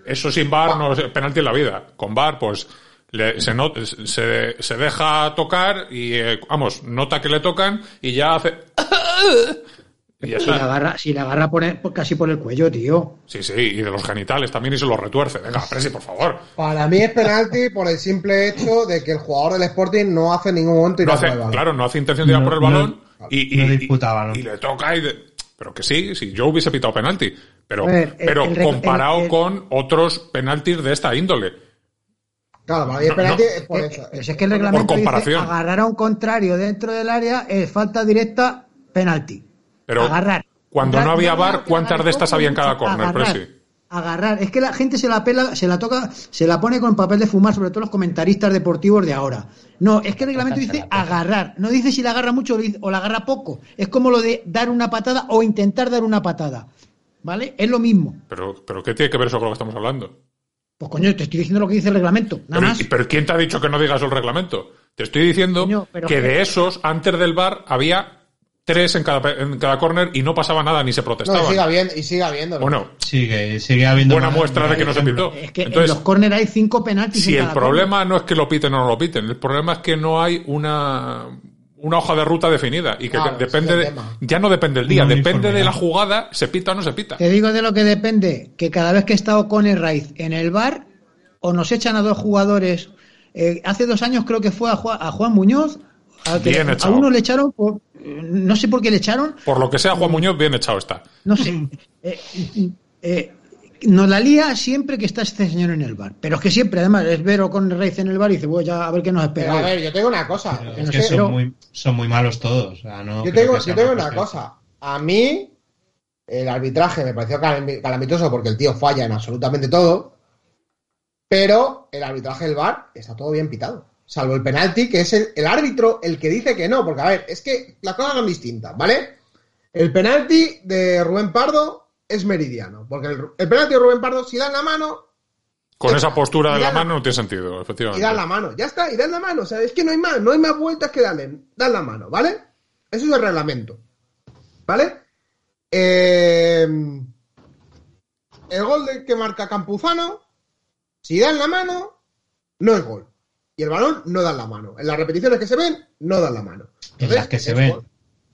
Eso sin VAR no es penalti en la vida. Con VAR, pues le- se, not- se, se deja tocar y, eh, vamos, nota que le tocan y ya hace. [COUGHS] y ya Si la agarra, si la agarra por el- por- casi por el cuello, tío. Sí, sí, y de los genitales también y se los retuerce. Venga, Presi, por favor. Para mí es penalti por el simple hecho de que el jugador del Sporting no hace en ningún momento ir No a hace, por el balón. claro, no hace intención de ir a por el no- balón y, y- no y- y le toca y de- pero que sí, sí, yo hubiese pitado penalti, pero, A ver, el- pero el comparado con otros penaltis de esta índole. Claro, es No, penalti no. es por eso. si es que el reglamento dice agarrar a un contrario dentro del área es falta directa, penalti. Pero agarrar. cuando no había agarrar, ¿cuántas de estas había en cada córner, Presi? Agarrar. Es que la gente se la pela, se la toca, se la pone con papel de fumar, sobre todo los comentaristas deportivos de ahora. No, es que el reglamento dice agarrar. No dice si la agarra mucho o la agarra poco. Es como lo de dar una patada o intentar dar una patada. ¿Vale? Es lo mismo. Pero, pero ¿qué tiene que ver eso con lo que estamos hablando? Pues coño, te estoy diciendo lo que dice el reglamento. Nada Pero, más. pero ¿quién te ha dicho que no digas el reglamento? Te estoy diciendo Coño, pero que que- de esos, antes del VAR, había tres en cada, pe- en cada córner y no pasaba nada ni se No, y siga viendo. bueno, Sigue, sigue habiendo. buena muestra de que no se pitó. Es que Entonces, en los córner hay cinco penaltis. Si en el problema no es que lo piten o no lo piten, el problema es que no hay una, una hoja de ruta definida y que Claro, depende el de- ya no depende del día, depende de la jugada, se pita o no se pita. Te digo de lo que depende, que cada vez que está Ocon Raiz en el bar, o nos echan a dos jugadores. eh, hace dos años creo que fue a Juan, a Juan Muñoz, a, que- Bien a echado. uno le echaron por, no sé por qué le echaron, Por lo que sea, Juan Muñoz bien echado está. no sé. eh, eh, nos la lía siempre que está este señor en el bar. Pero es que siempre, además, es ver Ocon Raiz en el bar y dice, voy ya a ver qué nos Pero espera. a hoy". ver, yo tengo una cosa. Pero que es no que sé, son, pero- muy, son muy malos todos. o sea, no Yo tengo, yo tengo una cosa. A mí, el arbitraje me pareció calam- calamitoso porque el tío falla en absolutamente todo. Pero el arbitraje del VAR está todo bien pitado. Salvo el penalti, que es el, el árbitro el que dice que no. Porque, a ver, es que las cosas son distintas, ¿vale? El penalti de Rubén Pardo es meridiano. Porque el, el penalti de Rubén Pardo, si dan la mano, Con esa postura de Y la mano no tiene sentido, y efectivamente. dan la mano. Ya está, y dan la mano. O sea, es que no hay más, no hay más vueltas que darle. Dan la mano, ¿vale? Eso es el reglamento. ¿Vale? Eh, el gol de que marca Campuzano, si dan la mano, no es gol. Y el balón no dan la mano. En las repeticiones que se ven, no dan la mano. En las que se ven.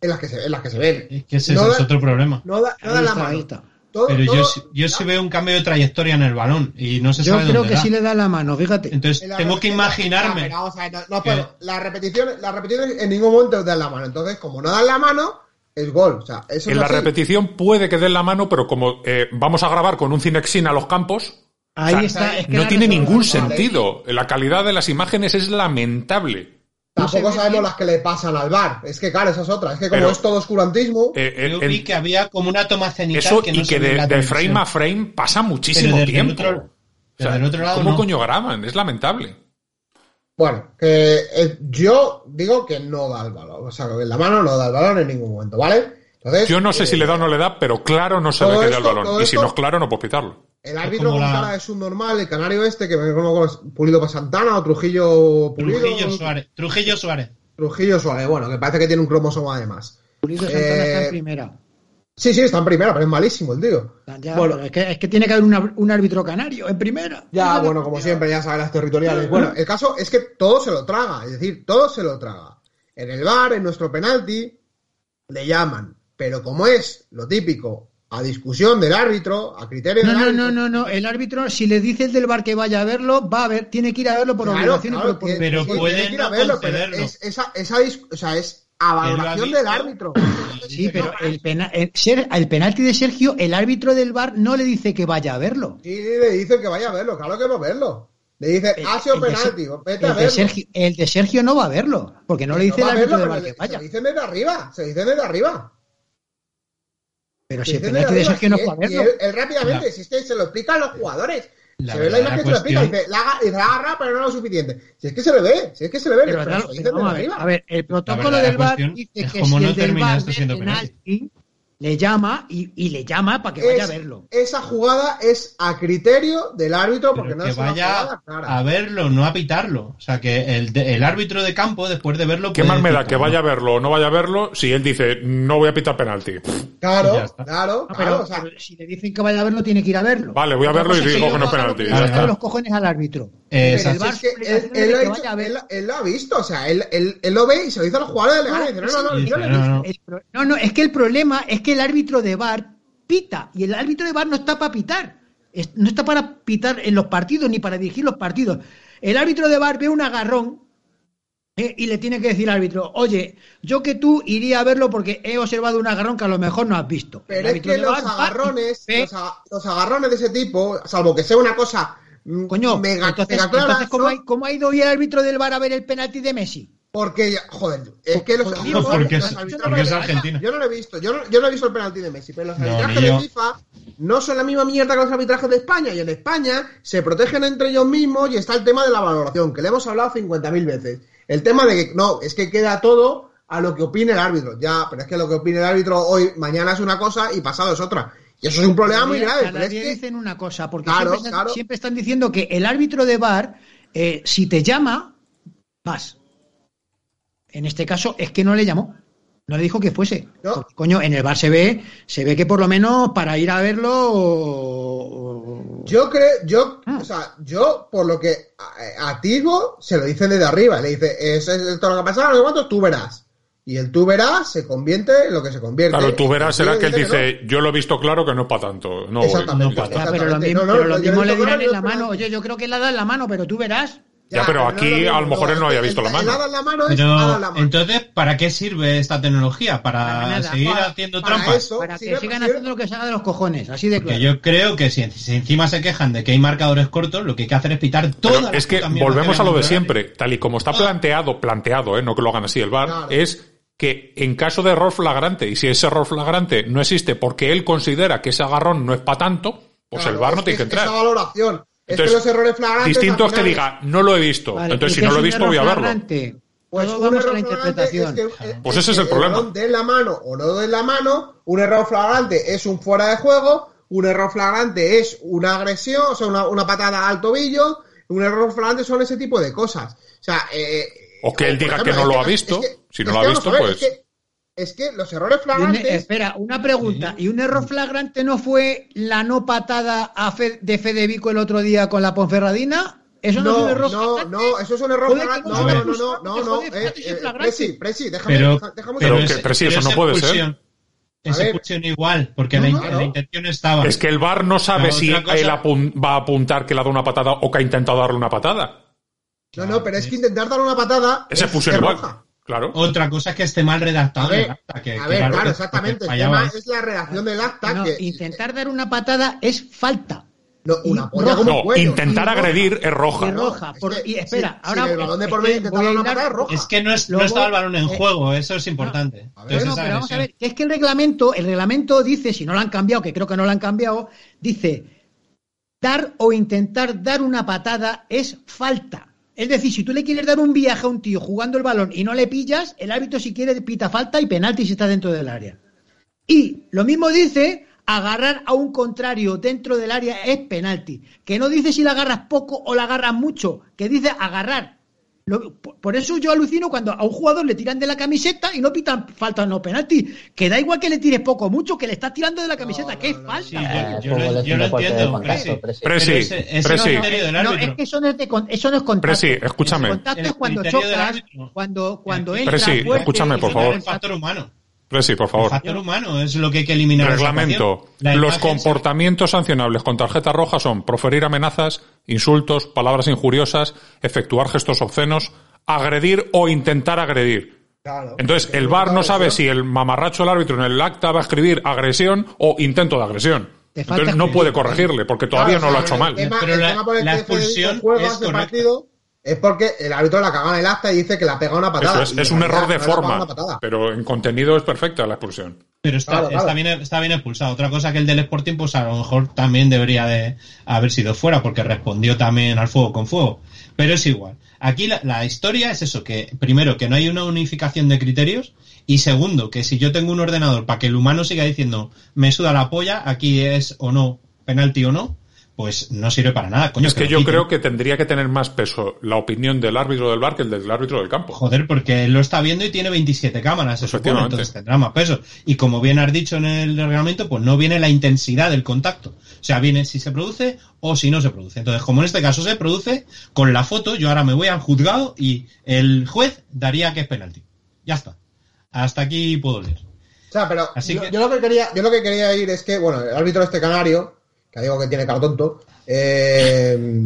En las que se, en las que se ven. Es que ese No es da- otro problema. No, da, no dan la mano. Todo- Pero yo, todo- sí- yo sí veo un cambio de trayectoria en el balón y no se Yo sabe creo dónde que da. sí le da la mano, fíjate. Entonces En tengo que imaginarme. Ya, pero vamos a ver, no, pero las repeticiones, las repeticiones en ningún momento dan la mano. Entonces, como no dan la mano, es gol. O sea, eso En es la así. repetición puede que den la mano, pero como eh, vamos a grabar con un Cinexin a los campos, Ahí o sea, está. es que no tiene ningún sentido. La calidad de las imágenes es lamentable. Tampoco sabemos las que le pasan al bar. Es que, claro, esa es otra. Es que como Pero- es todo oscurantismo, Eh, eh, Yo vi que había como una toma cenital eso que no y que de, la de televisión. frame a frame pasa muchísimo Pero tiempo. otro- O sea, desde el otro lado ¿Cómo no. coño graban? Es lamentable. bueno, que eh, yo digo que no da el balón. O sea, que la mano no da el balón en ningún momento, ¿vale? Entonces, Yo no sé eh, si le da o no le da, pero claro no se ve que da el balón. Y si esto- no es claro, no puedo pitarlo. El árbitro con la- cara de subnormal, el canario este, que me es Pulido para Santana o Trujillo Pulido. Trujillo Suárez. Trujillo Suárez. Trujillo Suárez, bueno, que parece que tiene un cromosoma además. Pulido Santana está Eh, en primera. Sí, sí, está en primera, pero es malísimo el tío. Ya, bueno. es, que, es que tiene que haber una- un árbitro canario en primera. Ya, bueno, como siempre, ya sabes las territoriales. Bueno, el caso es que todo se lo traga, es decir, todo se lo traga. En el bar, en nuestro penalti, le llaman. Pero como es lo típico, a discusión del árbitro, a criterio No, del no, árbitro. no, no, no. El árbitro, si le dice el del bar que vaya a verlo, va a ver, tiene que ir a verlo por Claro, obligación y por- Pero sí, puede que ir a verlo, pero es, esa, esa o sea, es a valoración del árbitro. Sí, pero el, pena- el, ser- el penalti de Sergio, el árbitro del bar no le dice que vaya a verlo. Sí, le dicen que vaya a verlo, claro que va a verlo. Le dice, El- ha sido penalti, Ser- vete a el, de verlo. Sergio, el de Sergio no va a verlo, porque no le dice No el verlo, árbitro de pero bar le- que vaya. Se dice desde arriba, se dice desde arriba. Pero si de arriba, Sergio no fue a él- rápidamente, si es que se lo explica a los jugadores. La se ve la imagen que se lo explica y dice, la, agarra, pero no lo suficiente. Si es que se le ve, si es que se le ve, Pero, pero pero a ver, arriba. a ver, el protocolo del VAR dice es que cómo si no el del termina VAR siendo penalti. penalti, le llama y, y le llama para que vaya a Es- verlo. Esa jugada es a criterio del árbitro porque Pero no que es una vaya jugada clara. a verlo, no a pitarlo. O sea, que el, el árbitro de campo, después de verlo. ¿Qué más me da que vaya a verlo o no vaya a verlo si él dice no voy a pitar penalti? Claro, claro, No, claro. pero, o sea, pero si le dicen que vaya a verlo, tiene que ir a verlo. Vale, voy a verlo y digo que no es penalti, los cojones al árbitro. Eh, Pero el es que él, lo ha a él, él lo visto, o sea, él, él, él lo ve y se lo dice a los jugadores de. Dice, no, no, no, no, no, es que el problema es que el árbitro de VAR pita y el árbitro de VAR no está para pitar. Es- no está para pitar en los partidos ni para dirigir los partidos. El árbitro de VAR ve un agarrón eh, y le tiene que decir al árbitro, oye, yo que tú iría a verlo porque he observado un agarrón que a lo mejor no has visto. Pero es que de los agarrones, los, aga- los agarrones de ese tipo, salvo que sea una cosa mm, Coño, mega, entonces, mega clara, entonces ¿cómo, ha, cómo ha ido hoy el árbitro del VAR a ver el penalti de Messi? Porque, joder, es que los, Porque- los- porque los es- arbitrajes porque es de- argentino. Yo no lo he visto, yo no, yo no he visto el penalti de Messi, pero los No, arbitrajes de. FIFA no son la misma mierda que los arbitrajes de España. Y en España se protegen entre ellos mismos y está el tema de la valoración, que le hemos hablado 50.000 veces. El tema de que, no, es que queda todo a lo que opine el árbitro. Ya, pero es que lo que opine el árbitro hoy, mañana es una cosa y pasado es otra. Y eso es un problema muy grave. cada Pero es que, dicen una cosa, porque Claro, siempre, están, claro. siempre están diciendo que el árbitro de VAR, eh, si te llama, vas. En este caso es que no le llamó. No le dijo que fuese. No. Porque, coño, en el VAR se ve, se ve que por lo menos para ir a verlo. o- Yo creo, yo, Ah. o sea, yo, por lo que a, a Tigo se lo dicen desde arriba, le dice, eso es todo lo que ha pasado, no sé cuánto, tú verás. Y el tú verás se convierte en lo que se convierte. Claro, tú verás, será que él no. dice yo lo he visto claro que no es para tanto. No voy. Exactamente. Ya, pero lo mismo, No, no, pero lo no mismo le dirán en la mano. Oye, yo creo que le ha dado en la mano, pero tú verás. Ya, pero aquí, no a lo mejor él no había visto la mano. la mano es Pero, la mano. entonces, ¿para qué sirve esta tecnología? ¿Para, Para nada. seguir Para- haciendo para trampas? eso. Para que sigan haciendo lo que se haga de los cojones. Así de Porque claro. yo creo que si, si encima se quejan de que hay marcadores cortos, lo que hay que hacer es pitar la es que volvemos que a lo de siempre, tal y como está planteado, planteado, ¿eh? no que lo hagan así el VAR, Claro. es que en caso de error flagrante, y si ese error flagrante no existe porque él considera que ese agarrón no es para tanto, pues Claro, el VAR no es tiene que es entrar. Esa valoración. Es Entonces, que los errores flagrantes. Distinto al es que diga, no lo he visto. Vale, Entonces, ¿y si no es lo he visto, voy a verlo. flagrante? Pues Todo un vamos a error la interpretación. es que, eh, Pues ese es el que problema. de la mano o no de la mano, un error flagrante es un fuera de juego, un error flagrante es una agresión, o sea, una, una patada al tobillo, un error flagrante son ese tipo de cosas. O sea, eh, O que él por diga ejemplo, que no es lo ha visto. Si no lo ha visto, pues- Es que, es los errores flagrantes. espera, una pregunta. ¿Y un error flagrante no fue la no patada a Fe- de Federico el otro día con la Ponferradina? ¿Eso no, es No, un error no, flagrante? no, eso es un error flagrante. que No, no no, no, no, eh, es eh, flagrante. Presi, Presi, déjame, Pero, déjame Pero segundo. que- pero sí, eso no es puede ser. expulsión. Es A ver. expulsión igual, porque No, la, no, intención estaba. Es que el VAR no sabe si cosa- él apun- va a apuntar que le ha dado una patada o que ha intentado darle una patada. No, no, pero es que intentar dar una patada. Esa es- expulsión es igual. roja. Claro. Otra cosa es que esté mal redactado. A ver, el acta, que- a ver, claro, que- exactamente. El tema es la redacción del acta. No, que, intentar dar una patada es falta. No, una roja. como No, cuello. intentar roja. agredir es roja. Y roja. es por- que y espera, si- ahora si el balón de es por que medio intenta voy a dar una hilar- patada es roja. Es que no, es- no estaba el balón en eh, juego, eso es importante. a ver, Entonces, No, esa pero vamos a ver, que es que el reglamento, el reglamento dice, si no lo han cambiado, que creo que no lo han cambiado, dice dar o intentar dar una patada es falta. Es decir, si tú le quieres dar un viaje a un tío jugando el balón y no le pillas, el árbitro si quiere pita falta y penalti si está dentro del área. Y lo mismo dice agarrar a un contrario dentro del área es penalti. Que no dice si la agarras poco o la agarras mucho, que dice agarrar. Lo- por, eso yo alucino cuando a un jugador le tiran de la camiseta y no pitan falta no penalti. Que da igual que le tires poco o mucho, que le estás tirando de la camiseta, que es falta. Sí, Eh, yo, yo lo entiendo, No, es que eso no es, de eso no es contacto. Presi, escúchame. El contacto es cuando chocas, cuando, cuando El- entra Presi, escúchame, por favor. El factor humano. Presi, por El favor. factor humano es lo que hay que eliminar. Reglamento. Los comportamientos sancionables con tarjeta roja son proferir amenazas, insultos, palabras injuriosas, efectuar gestos obscenos, agredir o intentar agredir. Claro. Entonces, el VAR no sabe si el mamarracho del árbitro en el acta va a escribir agresión o intento de agresión. Entonces no puede corregirle porque todavía Claro, no lo ha hecho mal. El tema, Pero el la- el expulsión juega es ese correcta. partido es porque el árbitro le ha cagado en el acta y dice que le ha pegado una patada. Eso es, un realidad error de forma, una patada. pero en contenido es perfecta la expulsión. Pero está, Claro, claro. está bien está bien expulsado. Otra cosa que el del Sporting, pues a lo mejor también debería de haber sido fuera, porque respondió también al fuego con fuego. Pero es igual. Aquí la, la historia es eso, que primero, que no hay una unificación de criterios, y segundo, que si yo tengo un ordenador para que el humano siga diciendo me suda la polla, aquí es o no, penalti o no, pues no sirve para nada, coño. es que yo creo que tendría que tener más peso la opinión del árbitro del bar que el del árbitro del campo. Joder, porque él lo está viendo y tiene 27 cámaras, se supone, entonces tendrá más peso. Y como bien has dicho en el reglamento, pues no viene la intensidad del contacto. O sea, viene si se produce o si no se produce. Entonces, como en este caso se produce, con la foto yo ahora me voy al juzgado y el juez daría que es penalti. Ya está. Hasta aquí puedo leer. O sea, pero Así yo, que- yo lo que quería, yo lo que quería ir es que, bueno, el árbitro este canario, que digo que tiene cara eh,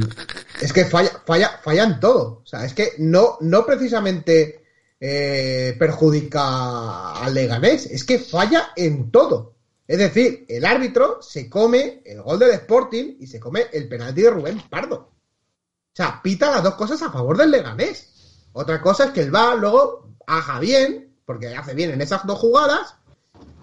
es que falla, falla, falla en todo. O sea, es que no, no precisamente eh, perjudica al Leganés, es que falla en todo. Es decir, el árbitro se come el gol del Sporting y se come el penalti de Rubén Pardo. O sea, pita las dos cosas a favor del Leganés. Otra cosa es que el VAR luego haga bien, porque hace bien en esas dos jugadas,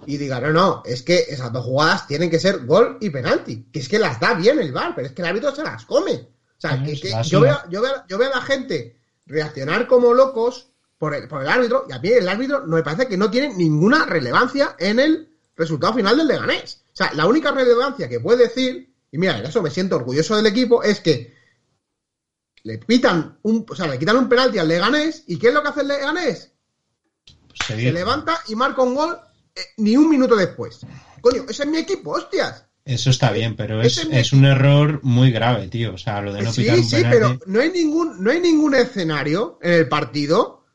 y diga, no, no, es que esas dos jugadas tienen que ser gol y penalti. Que es que las da bien el VAR, pero es que el árbitro se las come. O sea, Bueno, que, yo, veo, yo, veo, yo veo a la gente reaccionar como locos por el, por el árbitro, y a mí el árbitro no me parece que no tiene ninguna relevancia en el resultado final del Leganés. O sea, la única relevancia que puede decir, y mira, en eso me siento orgulloso del equipo, es que le pitan un, o sea, le quitan un penalti al Leganés, ¿y qué es lo que hace el Leganés? Se levanta y marca un gol eh, ni un minuto después. Coño, ese es mi equipo, hostias. Eso está bien, pero es, un error muy grave, tío. O sea, lo de no sí, pitar un sí, penalti. pero no hay ningún, no hay ningún escenario en el partido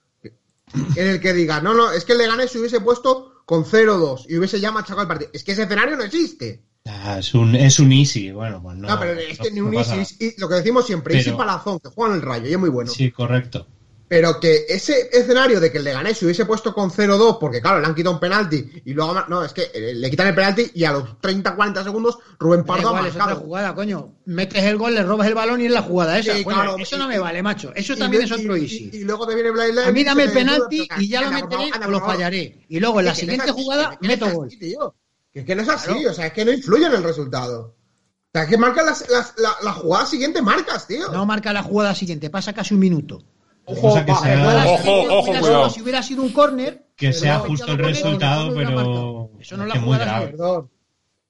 en el que diga, no, no, es que el Leganés se hubiese puesto con 0-2 y hubiese ya machacado el partido. Es que ese escenario no existe. Ah, es un, es un easy, bueno, pues no. No, pero es que no- ni no un pasa Easy, y lo que decimos siempre, Pero- Easy Palazón, que juega en el Rayo y es muy bueno. Sí, correcto. Pero que ese escenario de que el Leganés se hubiese puesto con 0-2, porque claro, le han quitado un penalti y luego. No, es que eh, le quitan el penalti y a los 30-40 segundos Rubén Pardo ha igual, es otra marcado. jugada, coño. Metes el gol, le robas el balón y es la jugada esa. Sí, Coño, claro, eso y- no me vale, macho. Eso también es otro y- easy. Y, luego te viene Blay A mí dame el penalti y ya lo meteré o lo fallaré. Y luego en la siguiente jugada meto gol. Que es que no es así, o sea, es que no influye en el resultado. O sea, es que marcas las, las, la, la jugada siguiente, marcas, tío. No marca la jugada siguiente, pasa casi un minuto. Ojo, Cosa que sea- Ojo, ojo, cuidado. Si hubiera sido un córner, Que pero sea justo el resultado, pero. Eso no es la muy jugada grave. Perdón.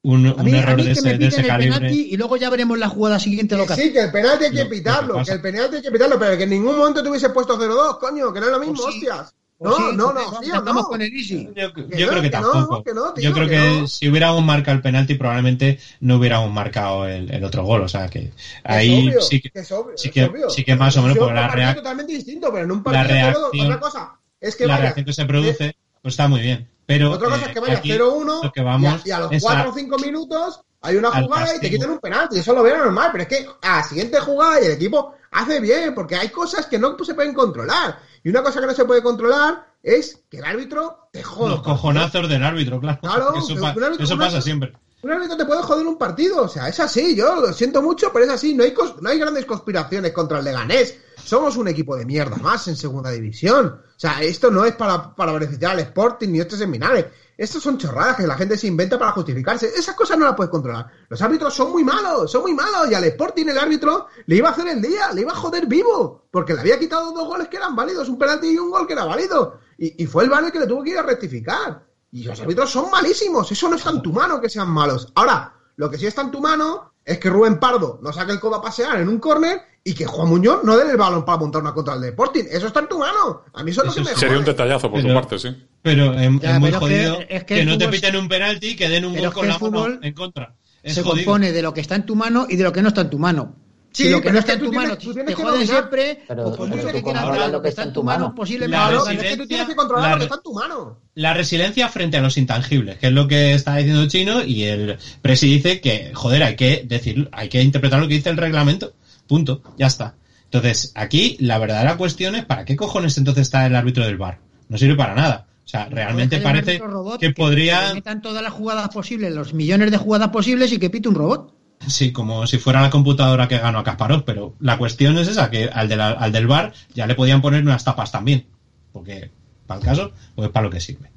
Un, A un mí, a error mí de que ese, me de piten ese el calibre. penalti y luego ya veremos la jugada siguiente lo que Sí, que el penalti hay que Lo- lo que pitarlo, pasa. que el penalti hay que pitarlo, pero que en ningún momento te hubiese puesto 0-2, coño, que no es lo mismo, Pues sí. hostias. No, sí, no, no, tío, estamos no. con el easy. Yo, yo Que creo no, que que no, tampoco. que no, tío, yo creo que que, no. si hubiéramos marcado el penalti, probablemente no hubiéramos marcado el, el otro gol. O sea que Es ahí obvio, sí que. es obvio, sí es que- obvio. sí que más o menos, porque la un partido reac- totalmente distinto, pero en un la partido 0-2, reacción- otra cosa es que la vaya, reacción que se produce, pues está muy bien. Pero Otra cosa eh, es que vaya aquí 0-1 lo que vamos y, a, y a los es 4 a- o 5 minutos hay una jugada y te quitan un penalti. Eso lo veo normal, pero es que a la siguiente jugada y el equipo hace bien, porque hay cosas que no se pueden controlar. Y una cosa que no se puede controlar es que el árbitro te joda. los cojonazos del árbitro, claro. Claro, eso pa- árbitro- pasa siempre. Un árbitro te puede joder un partido, o sea, es así, yo lo siento mucho, pero es así, no hay, no hay grandes conspiraciones contra el Leganés, somos un equipo de mierda más en segunda división, o sea, esto no es para, para beneficiar al Sporting ni estos seminales, estos son chorradas que la gente se inventa para justificarse, esas cosas no las puedes controlar, los árbitros son muy malos, son muy malos, y al Sporting el árbitro le iba a hacer el día, le iba a joder vivo, porque le había quitado dos goles que eran válidos, un penalti y un gol que era válido, y, fue el VAR el que le tuvo que ir a rectificar. Y los árbitros son malísimos. Eso no está en tu mano que sean malos. Ahora, lo que sí está en tu mano es que Rubén Pardo no saque el codo a pasear en un córner y que Juan Muñoz no dé el balón para montar una contra el Deporting. Eso está en tu mano. A mí eso es lo que me. Sería un detallazo por su Pero- parte, sí. Pero es, Ya, es muy pero es que- jodido es que, no te piten un penalti y que den un gol con la el mano fútbol en contra. Es se jodido. compone de lo que está en tu mano y de lo que no está en tu mano. Sí, si lo que no es que está en tu tienes- mano tú te tienes que joden dominar. siempre, Pero- pues por pero mucho tú que quieras lo que está en tu mano, posiblemente La Claro, es que tú tienes que controlar la lo que está en tu mano. La resiliencia frente a los intangibles, que es lo que está diciendo Chino, y el Presi dice que, joder, hay que decir, hay que interpretar lo que dice el reglamento. Punto, ya está. Entonces, aquí la verdadera cuestión es, ¿para qué cojones entonces está el árbitro del bar? No sirve para nada. O sea, realmente parece robot que podría... le metan todas las jugadas posibles, los millones de jugadas posibles y que pite un robot. Sí, como si fuera la computadora que ganó a Kasparov, pero la cuestión es esa, que al, de la- al del bar ya le podían poner unas tapas también, porque para el caso, pues para lo que sirve.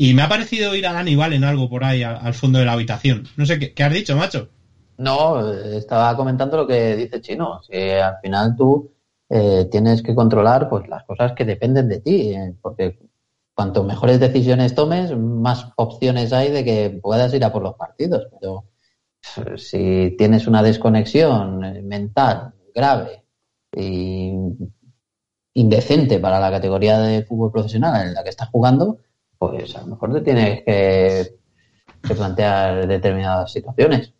Y me ha parecido ir a Aníbal en algo por ahí, al, fondo de la habitación. No sé, ¿qué, has dicho, macho? No, estaba comentando lo que dice Chino. Que al final tú eh, tienes que controlar pues las cosas que dependen de ti, eh, porque cuanto mejores decisiones tomes, más opciones hay de que puedas ir a por los partidos. Pero si tienes una desconexión mental grave y indecente para la categoría de fútbol profesional en la que estás jugando, pues a lo mejor te tienes que, que plantear determinadas situaciones.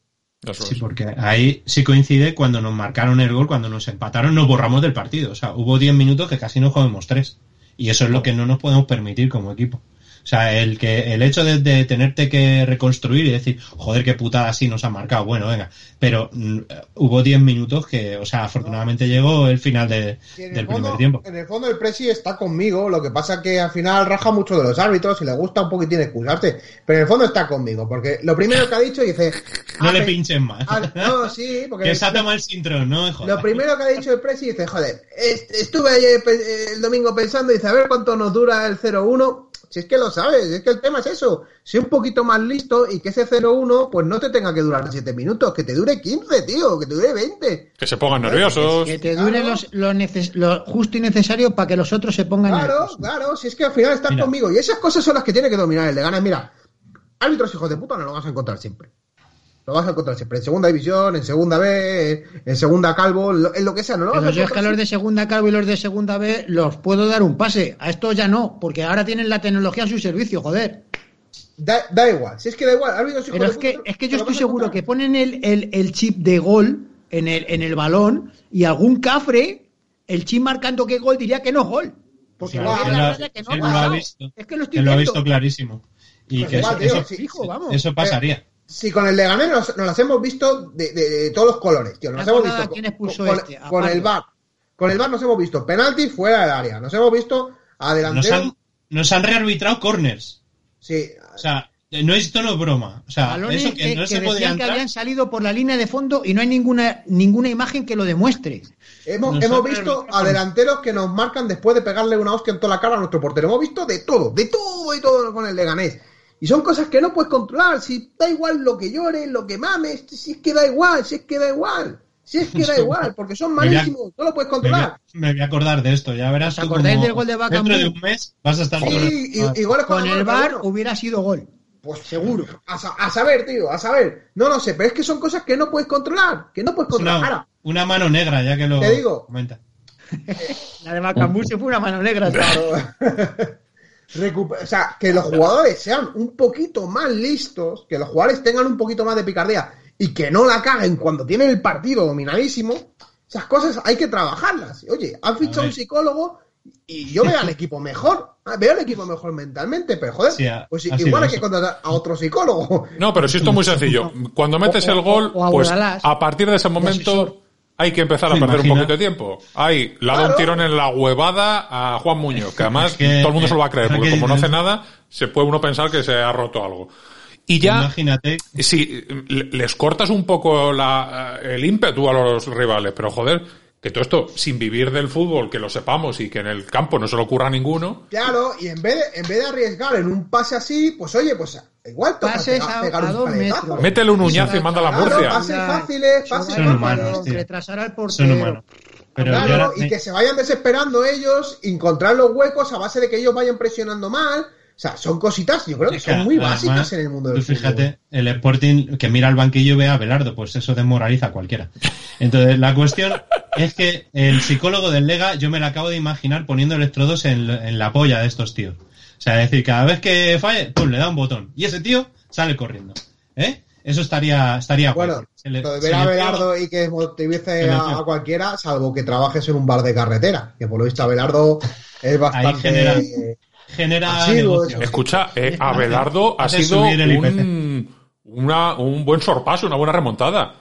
Sí, porque ahí sí coincide cuando nos marcaron el gol, cuando nos empataron, nos borramos del partido. O sea, hubo 10 minutos que casi no jugamos tres. Y eso es lo que no nos podemos permitir como equipo. O sea, el que el hecho de, de tenerte que reconstruir y decir, joder, qué putada así nos ha marcado. Bueno, venga. Pero mm, hubo 10 minutos que, o sea, afortunadamente llegó el final de- el del fondo, primer tiempo. en el fondo el Presi está conmigo, lo que pasa que al final raja mucho de los árbitros y le gusta un poquitín excusarse, pero en el fondo está conmigo, porque lo primero que ha dicho dice... [LAUGHS] No ah, le pe- pinchen más. ah, no, sí, porque... que se ha tomado el cinturón, no. Lo primero que ha dicho el Presi dice, joder, est- estuve ayer el domingo pensando y dice, a ver cuánto nos dura el 0-1. Si es que lo sabes, es que el tema es eso. Sé un poquito más listo y que ese 0-1 pues no te tenga que durar 7 minutos, que te dure 15, tío, que te dure 20. Que se pongan nerviosos. Que te dure Claro. los- lo, neces- lo justo y necesario para que los otros se pongan Claro, nerviosos. claro, si es que al final estás Mira. conmigo y esas cosas son las que tiene que dominar el de ganas. Mira, árbitros hijos de puta no lo vas a encontrar siempre. Lo vas a encontrar siempre. En segunda división, en segunda B, en segunda calvo, en lo que sea. No lo vas a Pero yo es que a los de segunda calvo y los de segunda B los puedo dar un pase. A estos ya no, porque ahora tienen la tecnología a su servicio, joder. Da, da igual, si es que da igual, árbitros Pero de es que, es que yo estoy seguro que ponen el, el, el chip de gol en el, en el balón y algún cafre, el chip marcando que gol, diría que no gol. Porque ve la lo- raya que no lo ha visto. Es que lo estoy Que lo ha visto clarísimo. Y Pues que igual, eso, tío, eso- sí, sí. eso pasaría. Si con el Leganés nos, nos las hemos visto de, de- de todos los colores, tío. Nos ¿Te hemos visto quién con, expulsó con- este? Con el. VAR. Con el VAR nos hemos visto penalti fuera del área. Nos hemos visto Nos adelantero. han, nos han rearbitrado corners. Sí, O sea, no esto no es broma. O sea, Balones eso que, que, no que se podía decían que habían salido por la línea de fondo y no hay ninguna, ninguna imagen que lo demuestre. hemos, Nos hemos visto a delanteros que nos marcan después de pegarle una hostia en toda la cara a nuestro portero. Hemos visto de todo, de todo y todo con el Leganés. Y son cosas que no puedes controlar. Si da igual lo que llores, lo que mames, si es que da igual, si es que da igual. Si es que da [LAUGHS] igual, porque son malísimos, no lo puedes Me voy, controlar. a, me voy a acordar de esto, ya verás ¿Os tú acordáis como del gol de Bacambú? dentro de un mes vas a estar Sí, y, y goles Con el bueno. hubiera sido gol. Pues seguro. A, sa- a saber, tío, a saber. No lo sé, pero es que son cosas que no puedes controlar. Que no puedes Es controlar. una, una mano negra, ya que lo Te digo. comenta. [LAUGHS] La de Macambú se fue una mano negra. recupe- [LAUGHS] o sea, que los jugadores sean un poquito más listos, que los jugadores tengan un poquito más de picardía y que no la caguen cuando tienen el partido dominadísimo. Esas cosas hay que trabajarlas. Oye, han fichado un psicólogo y yo veo al equipo mejor. Ah, Veo al equipo mejor mentalmente, pero joder, Sí, ha- pues ha igual hay que contratar a otro psicólogo. No, pero si esto es muy sencillo. Cuando [LAUGHS] metes O- el o- gol, o pues a partir de ese momento hay que empezar a perder un poquito de tiempo. Ahí, le ha dado un tirón en la huevada a Juan Muñoz, que además Es que- todo el mundo se lo va a creer, porque que como no hace nada, se puede uno pensar que se ha roto algo. Y ya, Imagínate, si le- les cortas un poco la, el ímpetu a los rivales, pero joder, que todo esto sin vivir del fútbol, que lo sepamos y que en el campo no se le ocurra a ninguno, Claro, y en vez de, en vez de arriesgar en un pase así, pues oye, pues igual toca Pases a- pegar a un dos metros. métele un uñazo y mándala a Claro, Murcia. pases fáciles, pases Son humanos, tío. Retrasar al portero. son humanos. Pero yo Claro, ahora- y que se vayan desesperando ellos, encontrar los huecos a base de que ellos vayan presionando mal. O sea, son cositas, yo creo que son muy además, básicas en el mundo del tú fíjate, fútbol. el Sporting que mira al banquillo y ve a Belardo, pues eso desmoraliza a cualquiera. Entonces, la cuestión es que el psicólogo del Lega, yo me lo acabo de imaginar poniendo electrodos en, en la polla de estos tíos. O sea, es decir, cada vez que falle, pum, le da un botón. Y ese tío sale corriendo. ¿Eh? Eso estaría, estaría. Bueno, Se le- lo de se ver a Belardo y que motivice a, cualquiera, salvo que trabajes en un bar de carretera, que por lo visto Belardo es bastante... genera- genera negocio. Escucha, eh, Abelardo ha sido subir el un, una- un buen sorpaso, una buena remontada.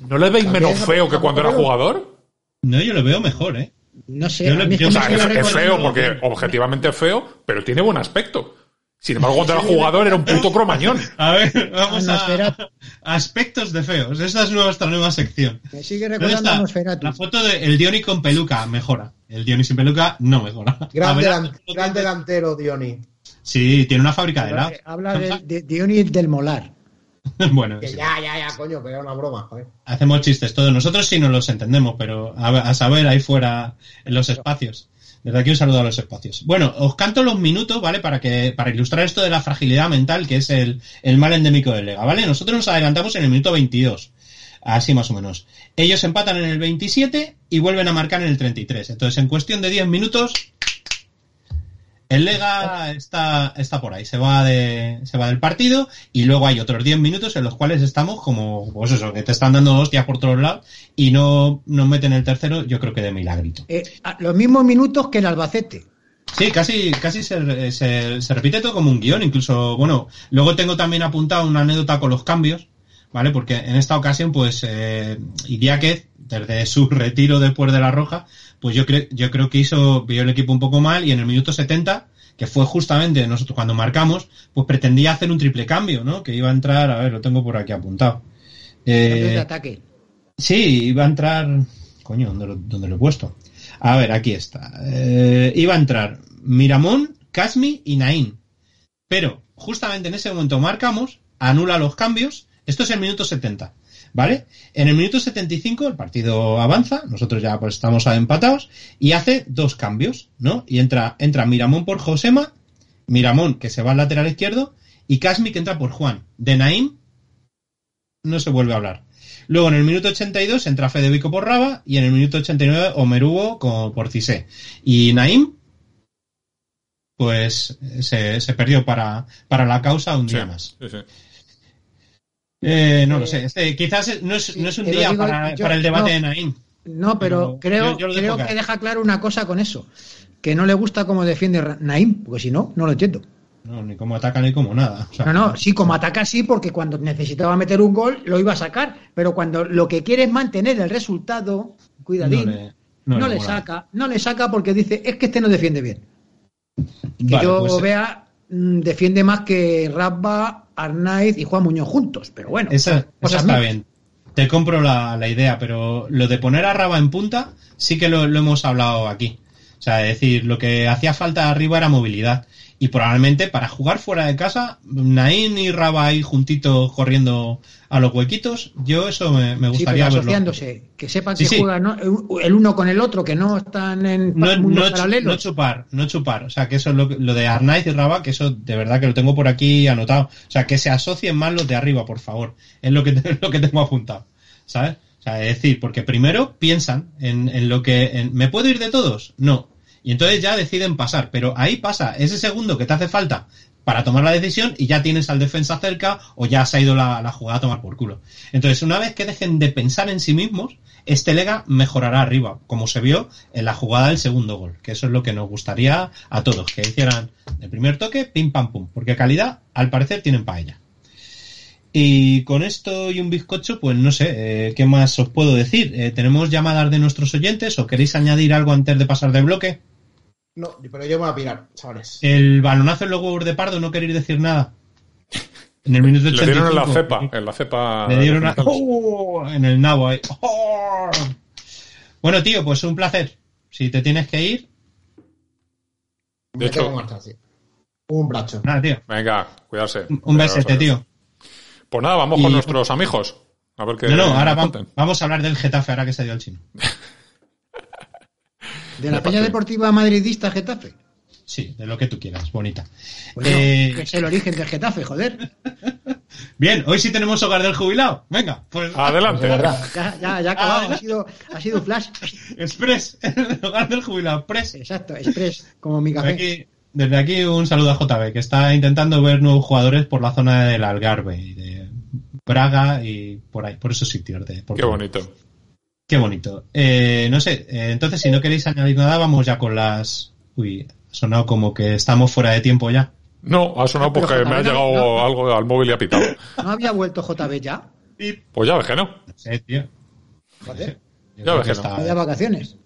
¿No le veis menos feo que cuando era jugador? No, yo lo veo mejor, ¿eh? No sé, Yo es yo- que O me sea, sigue es, es recordando- feo porque objetivamente es feo, pero tiene buen aspecto. Sin embargo, cuando era jugador era un puto cromañón. [LAUGHS] A ver, vamos a, a aspectos de feos. Esta es nuestra nueva sección. Me sigue ¿Dónde recordando a. La foto del Diony con peluca mejora. El Diony sin peluca no mejora. Gran, [LAUGHS] ver, delan- gran de- delantero, Diony. Sí, tiene una fábrica de helados. habla del- de, Dionis del Molar. [LAUGHS] bueno, Que sí. ya, ya, ya, coño, pero era una broma, joder. hacemos chistes todos. Nosotros sí nos los entendemos, pero a, a saber ahí fuera en los espacios. Desde aquí un saludo a los espacios. Bueno, os canto los minutos, ¿vale? Para que para ilustrar esto de la fragilidad mental, que es el, el mal endémico del Lega, ¿vale? Nosotros nos adelantamos en el minuto 22. Así más o menos. Ellos empatan en el 27 y vuelven a marcar en el 33. Entonces, en cuestión de 10 minutos, el Lega está, está por ahí, se va, de, se va del partido y luego hay otros 10 minutos en los cuales estamos como, pues eso, que te están dando hostias por todos lados y no nos meten el tercero, yo creo que de milagrito. Eh, los mismos minutos que el Albacete. Sí, casi, casi se, se- se repite todo como un guion, incluso, bueno, luego tengo también apuntado una anécdota con los cambios, ¿vale? Porque en esta ocasión, pues, eh, Idiáquez, desde su [LAUGHS] retiro después de la roja, pues yo, creo yo creo que hizo, vio el equipo un poco mal y en el minuto 70, que fue justamente nosotros cuando marcamos, pues pretendía hacer un triple cambio, ¿no? Que iba a entrar, a ver, lo tengo por aquí apuntado. Eh, de ataque. Sí, iba a entrar. Coño, ¿dónde lo, dónde lo he puesto? A ver, aquí está. Eh, iba a entrar Miramón, Casmi y Naín. Pero justamente en ese momento marcamos, anula los cambios. Esto es el minuto 70. ¿Vale? En el minuto 75 el partido avanza, nosotros ya pues estamos empatados, y hace dos cambios, ¿no? Y entra, entra Miramón por Josema, Miramón que se va al lateral izquierdo, y Casmi que entra por Juan. De Naín no se vuelve a hablar. Luego en el minuto 82 entra Federico por Raba y en el minuto 89 Omerubo con, por Cisé. Y Naim, pues se, se perdió para, para la causa un Sí, día más. sí, sí. Eh, no lo sé, este, quizás no es, no es un día digo para, yo- para el debate no. de Naim. No, pero Pero creo, yo- yo creo que deja claro una cosa con eso. Que no le gusta cómo defiende Naim, porque si no, no lo entiendo. No, ni cómo ataca ni como nada. O sea, No, no, sí, como ataca sí, porque cuando necesitaba meter un gol lo iba a sacar, pero cuando lo que quiere es mantener el resultado, cuidadín, No le- no saca, no le saca porque dice, es que este no defiende bien. Que Vale, yo pues, vea, mm, defiende más que Rabba, Arnaiz y Juan Muñoz juntos, pero bueno, Esa, está bien. Te compro la, la idea, pero lo de poner a Raba en punta sí que lo, lo hemos hablado aquí. O sea, es decir, lo que hacía falta arriba era movilidad. Y probablemente para jugar fuera de casa, Naín y Raba ahí juntitos corriendo a los huequitos, yo eso me, me Sí, gustaría verlo. que sepan Sí, que sí. juegan ¿no? el uno con el otro, que no están en No, no, paralelos. no chupar, no chupar. O sea, que eso es lo, lo de Arnaiz y Raba, que eso de verdad que lo tengo por aquí anotado. O sea, que se asocien más los de arriba, por favor. Es lo que, es [LAUGHS] lo que tengo apuntado. ¿Sabes? O sea, es decir, porque primero piensan en, en lo que... en, ¿Me puedo ir de todos? No. Y entonces ya deciden pasar. Pero ahí pasa ese segundo que te hace falta para tomar la decisión y ya tienes al defensa cerca o ya se ha ido la, la jugada a tomar por culo. Entonces, una vez que dejen de pensar en sí mismos, este Lega mejorará arriba, como se vio en la jugada del segundo gol, que eso es lo que nos gustaría a todos, que hicieran el primer toque, pim pam pum, porque calidad, al parecer, tienen paella. Y con esto y un bizcocho, pues no sé, eh, ¿qué más os puedo decir? Eh, ¿Tenemos llamadas de nuestros oyentes o queréis añadir algo antes de pasar de bloque? No, pero yo me voy a pirar, chavales. El balonazo en los huevos de pardo, no queréis decir nada. En el minuto Le dieron en la 85. cepa, en la cepa. Le dieron a-. ¡Oh! en el nabo ahí. ¡Oh! Bueno, tío, pues un placer. Si te tienes que ir, De Me hecho- sí. Un brazo. nada, tío. Venga, cuidarse. Un besete, tío. Pues nada, vamos Y- con nuestros amigos. A ver qué. No, no, ahora nos va- cuentan. vamos a hablar del Getafe, ahora que se dio el chino. [LAUGHS] De la Peña Deportiva Madridista Getafe. Sí, de lo que tú quieras, bonita. Bueno, Eh, que es el origen del Getafe, joder. [LAUGHS] Bien, hoy sí tenemos hogar del jubilado. Venga, pues Adelante. De verdad. [LAUGHS] Ya, ya, ya ha acabado, ha sido, ha sido flash. Express, [LAUGHS] el hogar del jubilado, Express. Exacto, express, como mi café. aquí, desde aquí un saludo a JB, que está intentando ver nuevos jugadores por la zona del Algarve y de Braga y por ahí, por esos sitios. De, por Qué bonito. Qué bonito. Eh, no sé, eh, entonces si no queréis añadir nada, vamos ya con las... Uy, ha sonado como que estamos fuera de tiempo ya. No, ha sonado porque me ha llegado no. algo al móvil y ha pitado. ¿No había vuelto JB ya? Y... Pues ya ves que no. No sé, tío. Joder, Ya ves que que no. está- vacaciones.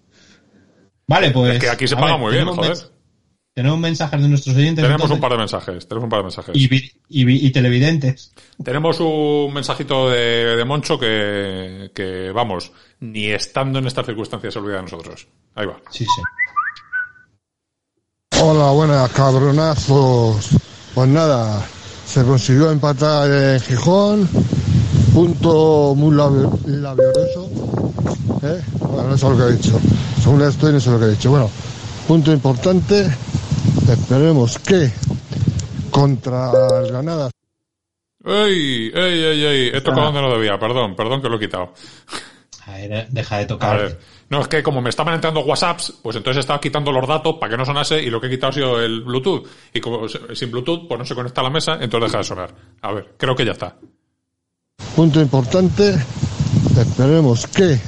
Vale, pues. Es que aquí se paga ver, muy bien, joder. Tenemos mensajes de nuestros oyentes. Tenemos entonces, un par de mensajes, tenemos un par de mensajes. y, vi- y vi- y televidentes. Tenemos un mensajito de, de Moncho que, que, vamos, ni estando en estas circunstancias se olvida de nosotros. Ahí va. Sí, sí. Hola, buenas cabronazos. Pues nada, se consiguió empatar en Gijón. Punto muy laborioso. ¿eh? Bueno, no sé lo que he dicho. Según estoy, no sé lo que he dicho. Bueno, punto importante. Esperemos que contra el Granada ¡Ey! ¡Ey, ey, ey! He tocado donde no debía, perdón, perdón que lo he quitado. A ver, deja de A tocar. ver. No, es que como me estaban entrando WhatsApps, pues entonces estaba quitando los datos para que no sonase y lo que he quitado ha sido el Bluetooth. Y como sin Bluetooth, pues no se conecta a la mesa, entonces deja de sonar. A ver, creo que ya está. Punto importante. Esperemos que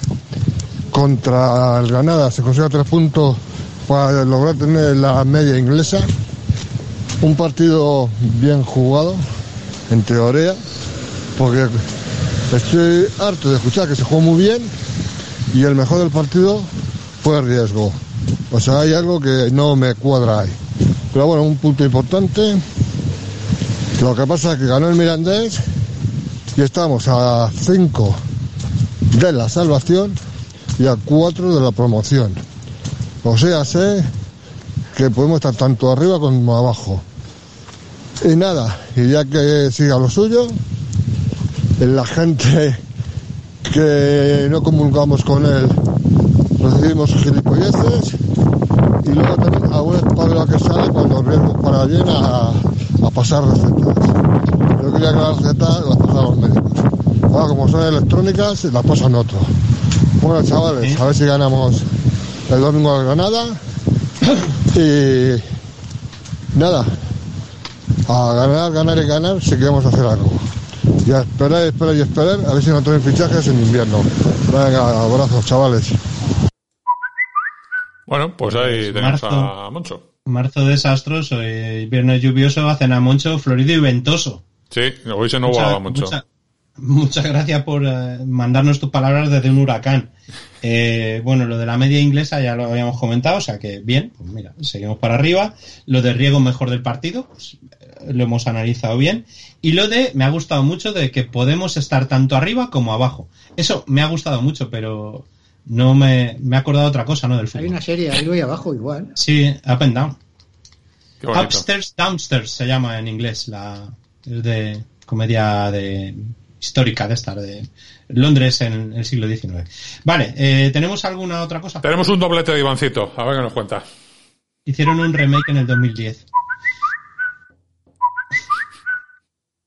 contra el Granada se consiga tres puntos para lograr tener la media inglesa. Un partido bien jugado, en teoría, porque estoy harto de escuchar que se jugó muy bien y el mejor del partido fue el riesgo. O sea, hay algo que no me cuadra ahí. Pero bueno, un punto importante. Lo que pasa es que ganó el Mirandés y estamos a 5 de la salvación y a 4 de la promoción. O sea, sé que podemos estar tanto arriba como abajo. Y nada, y ya que siga lo suyo, la gente que no comulgamos con él recibimos gilipolleces y luego también alguna espalda que sale cuando riesgos para bien a, a pasar recetas. Yo quería que las recetas las pasaran los médicos. Ahora, como son electrónicas, las pasan otro. Bueno, chavales, a ver si ganamos el domingo al Granada. [COUGHS] Y nada, a ganar, ganar y ganar si queremos hacer algo. Y a esperar, y esperar y esperar, a ver si no traen fichajes en invierno. Venga, abrazos, chavales. Bueno, pues ahí tenemos marzo. a Moncho. Marzo desastroso, eh, invierno lluvioso, hacen a Moncho florido y ventoso. Sí, hoy se no Mucha- volaba mucho. mucha- muchas gracias por eh, mandarnos tus palabras desde un huracán. Eh, bueno, lo de la media inglesa ya lo habíamos comentado, o sea que bien, pues mira, seguimos para arriba. Lo de riego mejor del partido, pues eh, lo hemos analizado bien. Y lo de, me ha gustado mucho de que podemos estar tanto arriba como abajo. Eso me ha gustado mucho, pero no me, me ha acordado otra cosa, ¿no? Del Hay fútbol. una serie arriba y abajo igual. Sí, up and down. Upstairs, Downstairs se llama en inglés, la es de comedia de histórica de estar de Londres en el siglo XIX. Vale, eh, ¿tenemos alguna otra cosa? Tenemos un doblete de Ivancito, a ver qué nos cuenta. Hicieron un remake en el 2010.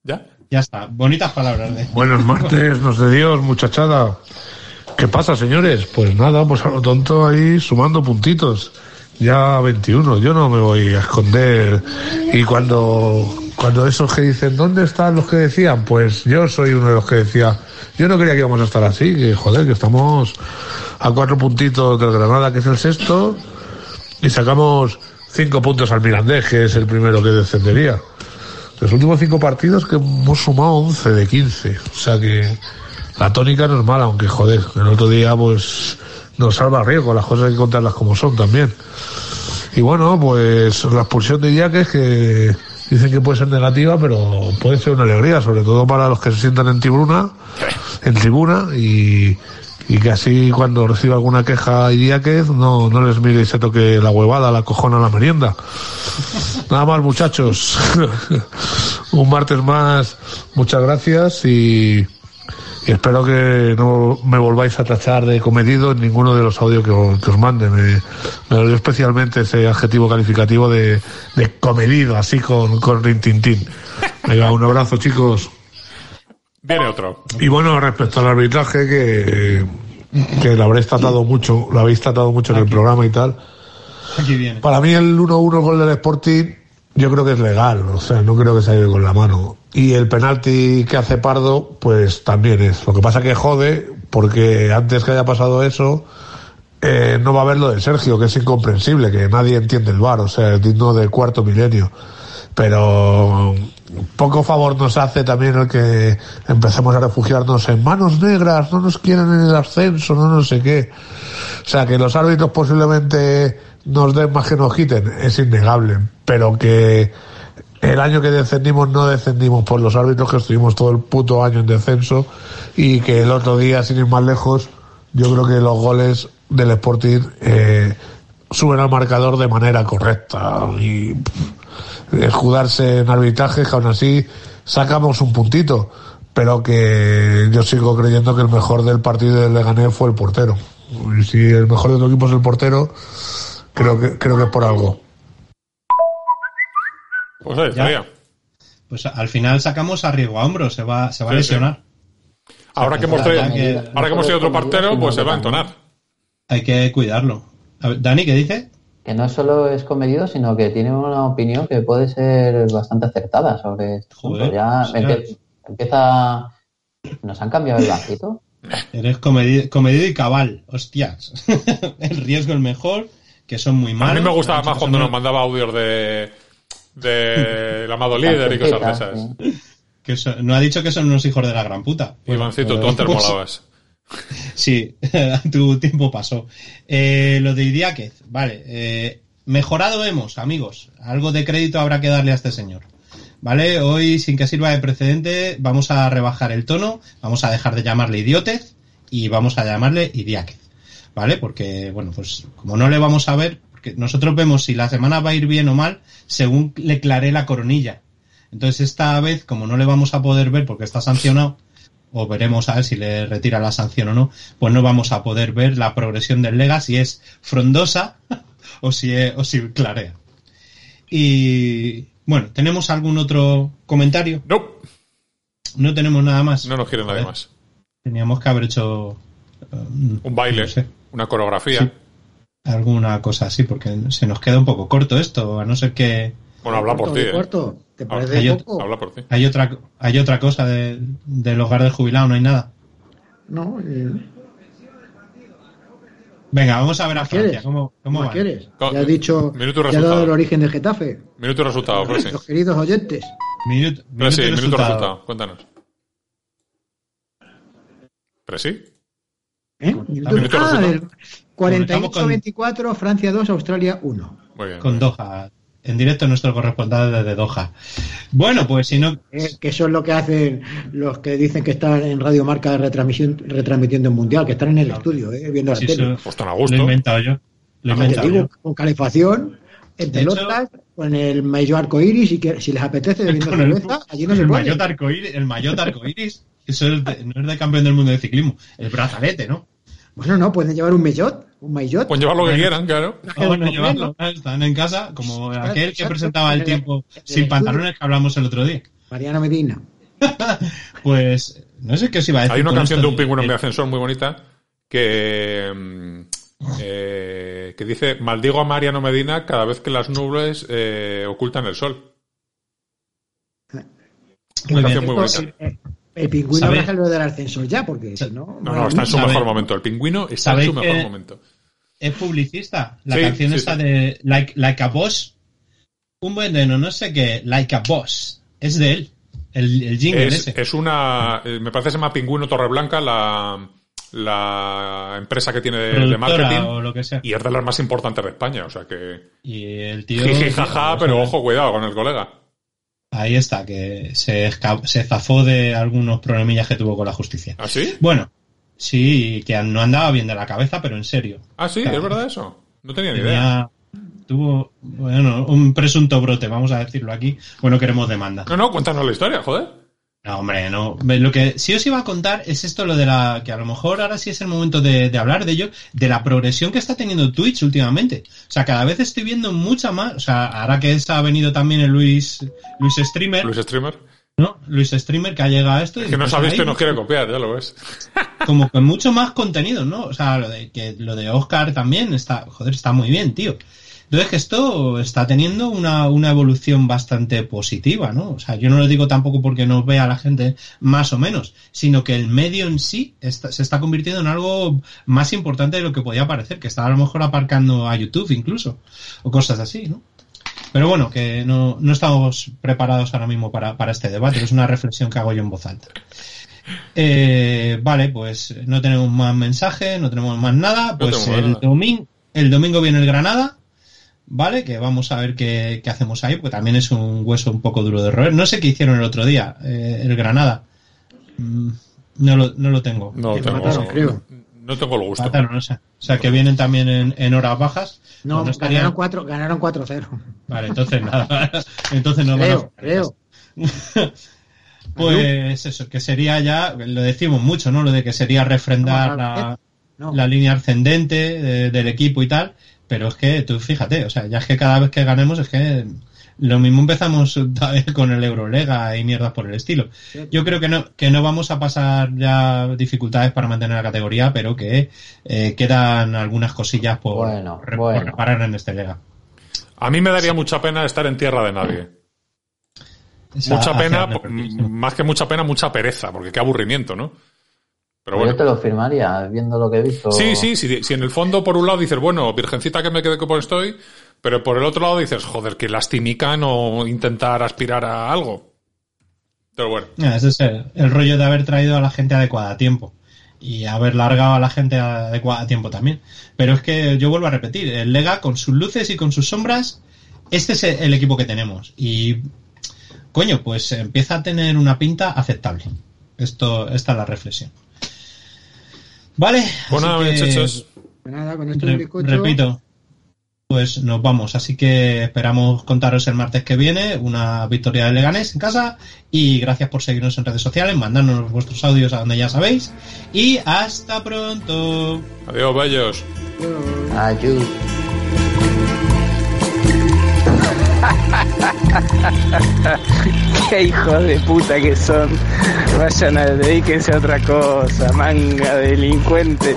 ¿Ya? Ya está, bonitas palabras de Buenos martes, nos de Dios, muchachada. ¿Qué pasa, señores? Pues nada, pues a lo tonto ahí sumando puntitos. Ya 21, yo no me voy a esconder. Y cuando, cuando esos que dicen, ¿dónde están los que decían? Pues yo soy uno de los que decía, yo no creía que íbamos a estar así, que joder, que estamos a cuatro puntitos del Granada, que es el sexto, y sacamos cinco puntos al Mirandés, que es el primero que descendería. Los últimos cinco partidos que hemos sumado 11 de 15. O sea que la tónica no es mala, aunque joder, el otro día pues nos salva riesgo, las cosas hay que contarlas como son también. Y bueno, pues la expulsión de Iñaki que dicen que puede ser negativa, pero puede ser una alegría, sobre todo para los que se sientan en tribuna, en tribuna y, y que así cuando reciba alguna queja Idiáquez no, no les mire y se toque la huevada, la cojona, la merienda. Nada más, muchachos. [LAUGHS] Un martes más, muchas gracias y espero que no me volváis a tachar de comedido en ninguno de los audios que, os- que os mande. Me, me dolió especialmente ese adjetivo calificativo de, de comedido, así con, con rintintín. Venga, un abrazo, chicos. Viene otro. Y bueno, respecto al arbitraje, que, que lo habréis tratado mucho, lo habéis tratado mucho en el programa y tal. Aquí viene. Para mí el 1-1 gol del Sporting yo creo que es legal, o sea, no creo que se haya ido con la mano. Y el penalti que hace Pardo, pues también es. Lo que pasa que jode, porque antes que haya pasado eso, eh, no va a haber lo de Sergio, que es incomprensible, que nadie entiende el VAR, o sea, es digno del cuarto milenio. Pero poco favor nos hace también el que empecemos a refugiarnos en manos negras, no nos quieren en el ascenso, no no sé qué. O sea, que los árbitros posiblemente nos den más que nos quiten, es innegable, pero que el año que descendimos no descendimos por los árbitros, que estuvimos todo el puto año en descenso y que el otro día, sin ir más lejos, yo creo que los goles del Sporting eh, suben al marcador de manera correcta y escudarse en arbitrajes que aún así sacamos un puntito pero que yo sigo creyendo que el mejor del partido del Leganés fue el portero. Y si el mejor de tu equipo es el portero creo que creo que es por algo Pues ahí Ya. Pues al final sacamos a Riego a hombro, se va, se va a Sí, lesionar. Ahora que hemos traído, ahora que hemos tenido otro partero, pues se va a entonar. Hay que cuidarlo. A ver, Dani, ¿qué dice? Que no solo es comedido, sino que tiene una opinión que puede ser bastante acertada sobre este Joder, punto. Ya empie- empieza. ¿Nos han cambiado el banquito? Eres comedi- comedido y cabal, hostias. [LAUGHS] el riesgo el mejor, que son muy A malos. mí me gustaba más cuando nos mandaba audios de, de [LAUGHS] el amado líder y cosas de esas. Sí. que son- no ha dicho que son unos hijos de la gran puta. Ivancito, Pero- tú antes pues, molabas. [LAUGHS] Sí, [LAUGHS] tu tiempo pasó. Eh, lo de Idiáquez, vale. eh, mejorado hemos, amigos. Algo de crédito habrá que darle a este señor. ¿Vale? Hoy, sin que sirva de precedente, vamos a rebajar el tono, vamos a dejar de llamarle idiotez y vamos a llamarle Idiáquez. ¿Vale? Porque, bueno, pues como no le vamos a ver, porque nosotros vemos si la semana va a ir bien o mal según le claré la coronilla. Entonces esta vez, como no le vamos a poder ver porque está sancionado, o veremos a ver si le retira la sanción o no, pues no vamos a poder ver la progresión del Lega si es frondosa [LAUGHS] o si, es- o si clarea. Y bueno, ¿tenemos algún otro comentario? No, No tenemos nada más. no nos quiere nadie Joder, más. Teníamos que haber hecho eh, Un baile, no sé, una coreografía. Sí. alguna cosa así, porque se nos queda un poco corto esto, a no ser que Bueno, habla por ti. ¿eh? corto. ¿Te Habla- parece hay poco? Habla por ti. hay otra hay otra cosa de- del hogar del jubilado, no hay nada. No, eh, Venga, vamos a ver a ¿Más Francia. quieres? ¿Cómo, cómo ¿Más van? quieres? Ya has dicho, minuto ya has dado el origen de Getafe. Minuto y resultado, Presi. Los queridos oyentes. Minuto, Presi, minuto minuto y resultado. resultado. Cuéntanos. Presi. ¿Eh? Ah, resultado. el 48 con- 24, Francia 2, Australia 1. Muy bien. Con Doha. En directo nuestro corresponsal desde Doha. Bueno, pues si no... Eh, que eso es lo que hacen los que dicen que están en Radio Marca retransmisión, retransmitiendo en Mundial, que están en el estudio, eh, viendo la tele. eso- Pues tan a lo he gusto. inventado yo. Lo he inventado digo, yo. con calefacción, en pelotas, con el maillot arcoíris y que si les apetece [LAUGHS] bebiendo el, cerveza, allí no se el puede. maillot arcoíris, el maillot arcoíris, eso es de- no es de campeón del mundo de ciclismo, el brazalete, ¿no? Bueno, no, pueden llevar un maillot, un maillot. Pueden llevar lo que quieran, claro. Bueno, llevarlo, están en casa, como aquel que presentaba el tiempo sin pantalones que hablamos el otro día. Mariano Medina. [LAUGHS] Pues, no sé qué os iba a decir. Hay una canción de un pingüino en mi eh, ascensor muy bonita que, mm, eh, que dice maldigo a Mariano Medina cada vez que las nubes eh, ocultan el sol. Muy Una bien. canción muy Esto, bonita. El, pingüino habrá salido del ascensor ya, porque si no. No, no, está en su ¿Sabéis- mejor momento. El pingüino está en su mejor que- momento. es publicista. La Sí, canción sí, sí. de like, like a Boss. Un veneno, no sé qué, Like a Boss. Es de él. El, el jingle Es, ese. es una. eh, Me parece que se llama Pingüino Torreblanca, la, la empresa que tiene de, de marketing. o lo que sea. Y es de las más importantes de España. O sea que. Y el tío. Jiji, jaja, pero ojo, cuidado con el colega. Ahí está, que se, se zafó de algunos problemillas que tuvo con la justicia. ¿Ah, sí? Bueno, sí, que no andaba bien de la cabeza, pero en serio. Ah, sí, Claro. es verdad eso. No tenía ni idea. Tenía, tuvo, bueno, un presunto brote, vamos a decirlo aquí. Bueno, queremos demanda. No, no, cuéntanos la historia, joder. No, hombre, no. Lo que sí os iba a contar es esto, lo de la. que a lo mejor ahora sí es el momento de, de hablar de ello, de la progresión que está teniendo Twitch últimamente. O sea, cada vez estoy viendo mucha más. O sea, ahora que ha venido también el Luis, Luis Streamer, Luis Streamer. ¿no? Luis Streamer que ha llegado a esto. Es y que no pues sabéis ahí que nos quiere copiar, ya lo ves. [LAUGHS] Como con mucho más contenido, ¿no? O sea, lo de, que lo de Oscar también está. Joder, está muy bien, tío. Entonces que esto está teniendo una, una evolución bastante positiva, ¿no? O sea, yo no lo digo tampoco porque nos vea la gente más o menos, sino que el medio en sí está- se está convirtiendo en algo más importante de lo que podía parecer, que está a lo mejor aparcando a YouTube incluso, o cosas así, ¿no? Pero bueno, que no, no estamos preparados ahora mismo para, para este debate, es una reflexión que hago yo en voz alta. Eh, vale, pues no tenemos más mensajes, no tenemos más nada. Pues el, nada. domingo, el domingo viene el Granada, ¿vale? Que vamos a ver qué, qué hacemos ahí, porque también es un hueso un poco duro de roer. No sé qué hicieron el otro día, eh, el Granada. Mm, No lo, no lo tengo. No tengo, mataron, creo. no tengo el gusto. Mataron, no sé. O sea, que vienen también en, en horas bajas. No, Pues estaría- ganaron 4 ganaron 4-0. Vale, entonces nada. [LAUGHS] entonces no van a- Creo, creo. [LAUGHS] Pues eso, que sería ya, lo decimos mucho, ¿no? Lo de que sería refrendar la, No. la línea ascendente de- del equipo y tal, pero es que tú fíjate, o sea, ya es que cada vez que ganemos es que lo mismo empezamos [LAUGHS] con el Eurolega y mierdas por el estilo. Yo creo que no, que no vamos a pasar ya dificultades para mantener la categoría, pero que eh, quedan algunas cosillas por, Bueno, re- bueno. por reparar en este Lega. A mí me daría mucha pena estar en tierra de nadie. Esa- Mucha pena, más que mucha pena, mucha pereza, porque qué aburrimiento, ¿no? Pero Yo te lo firmaría, viendo lo que he visto. Sí, sí, sí, si en el fondo por un lado dices, bueno, virgencita que me quede como estoy, pero por el otro lado dices, joder, qué lastimica no intentar aspirar a algo. Pero bueno, Ese es el, el rollo de haber traído a la gente adecuada a tiempo. Y haber largado a la gente adecuada a tiempo también. Pero es que yo vuelvo a repetir, el Lega con sus luces y con sus sombras, este es el equipo que tenemos. Y coño, pues empieza a tener una pinta aceptable. Esto, esta es la reflexión. Vale. pues nada, que- muchachos. Pues nada, con esto Re- del bizcocho. repito, pues nos vamos. Así que esperamos contaros el martes que viene una victoria de Leganés en casa. Y gracias por seguirnos en redes sociales, mandarnos vuestros audios a donde ya sabéis. Y hasta pronto. Adiós, bellos. Ayú. [LAUGHS] Qué hijos de puta que son. Vayan a dedíquense a otra cosa, manga de delincuente.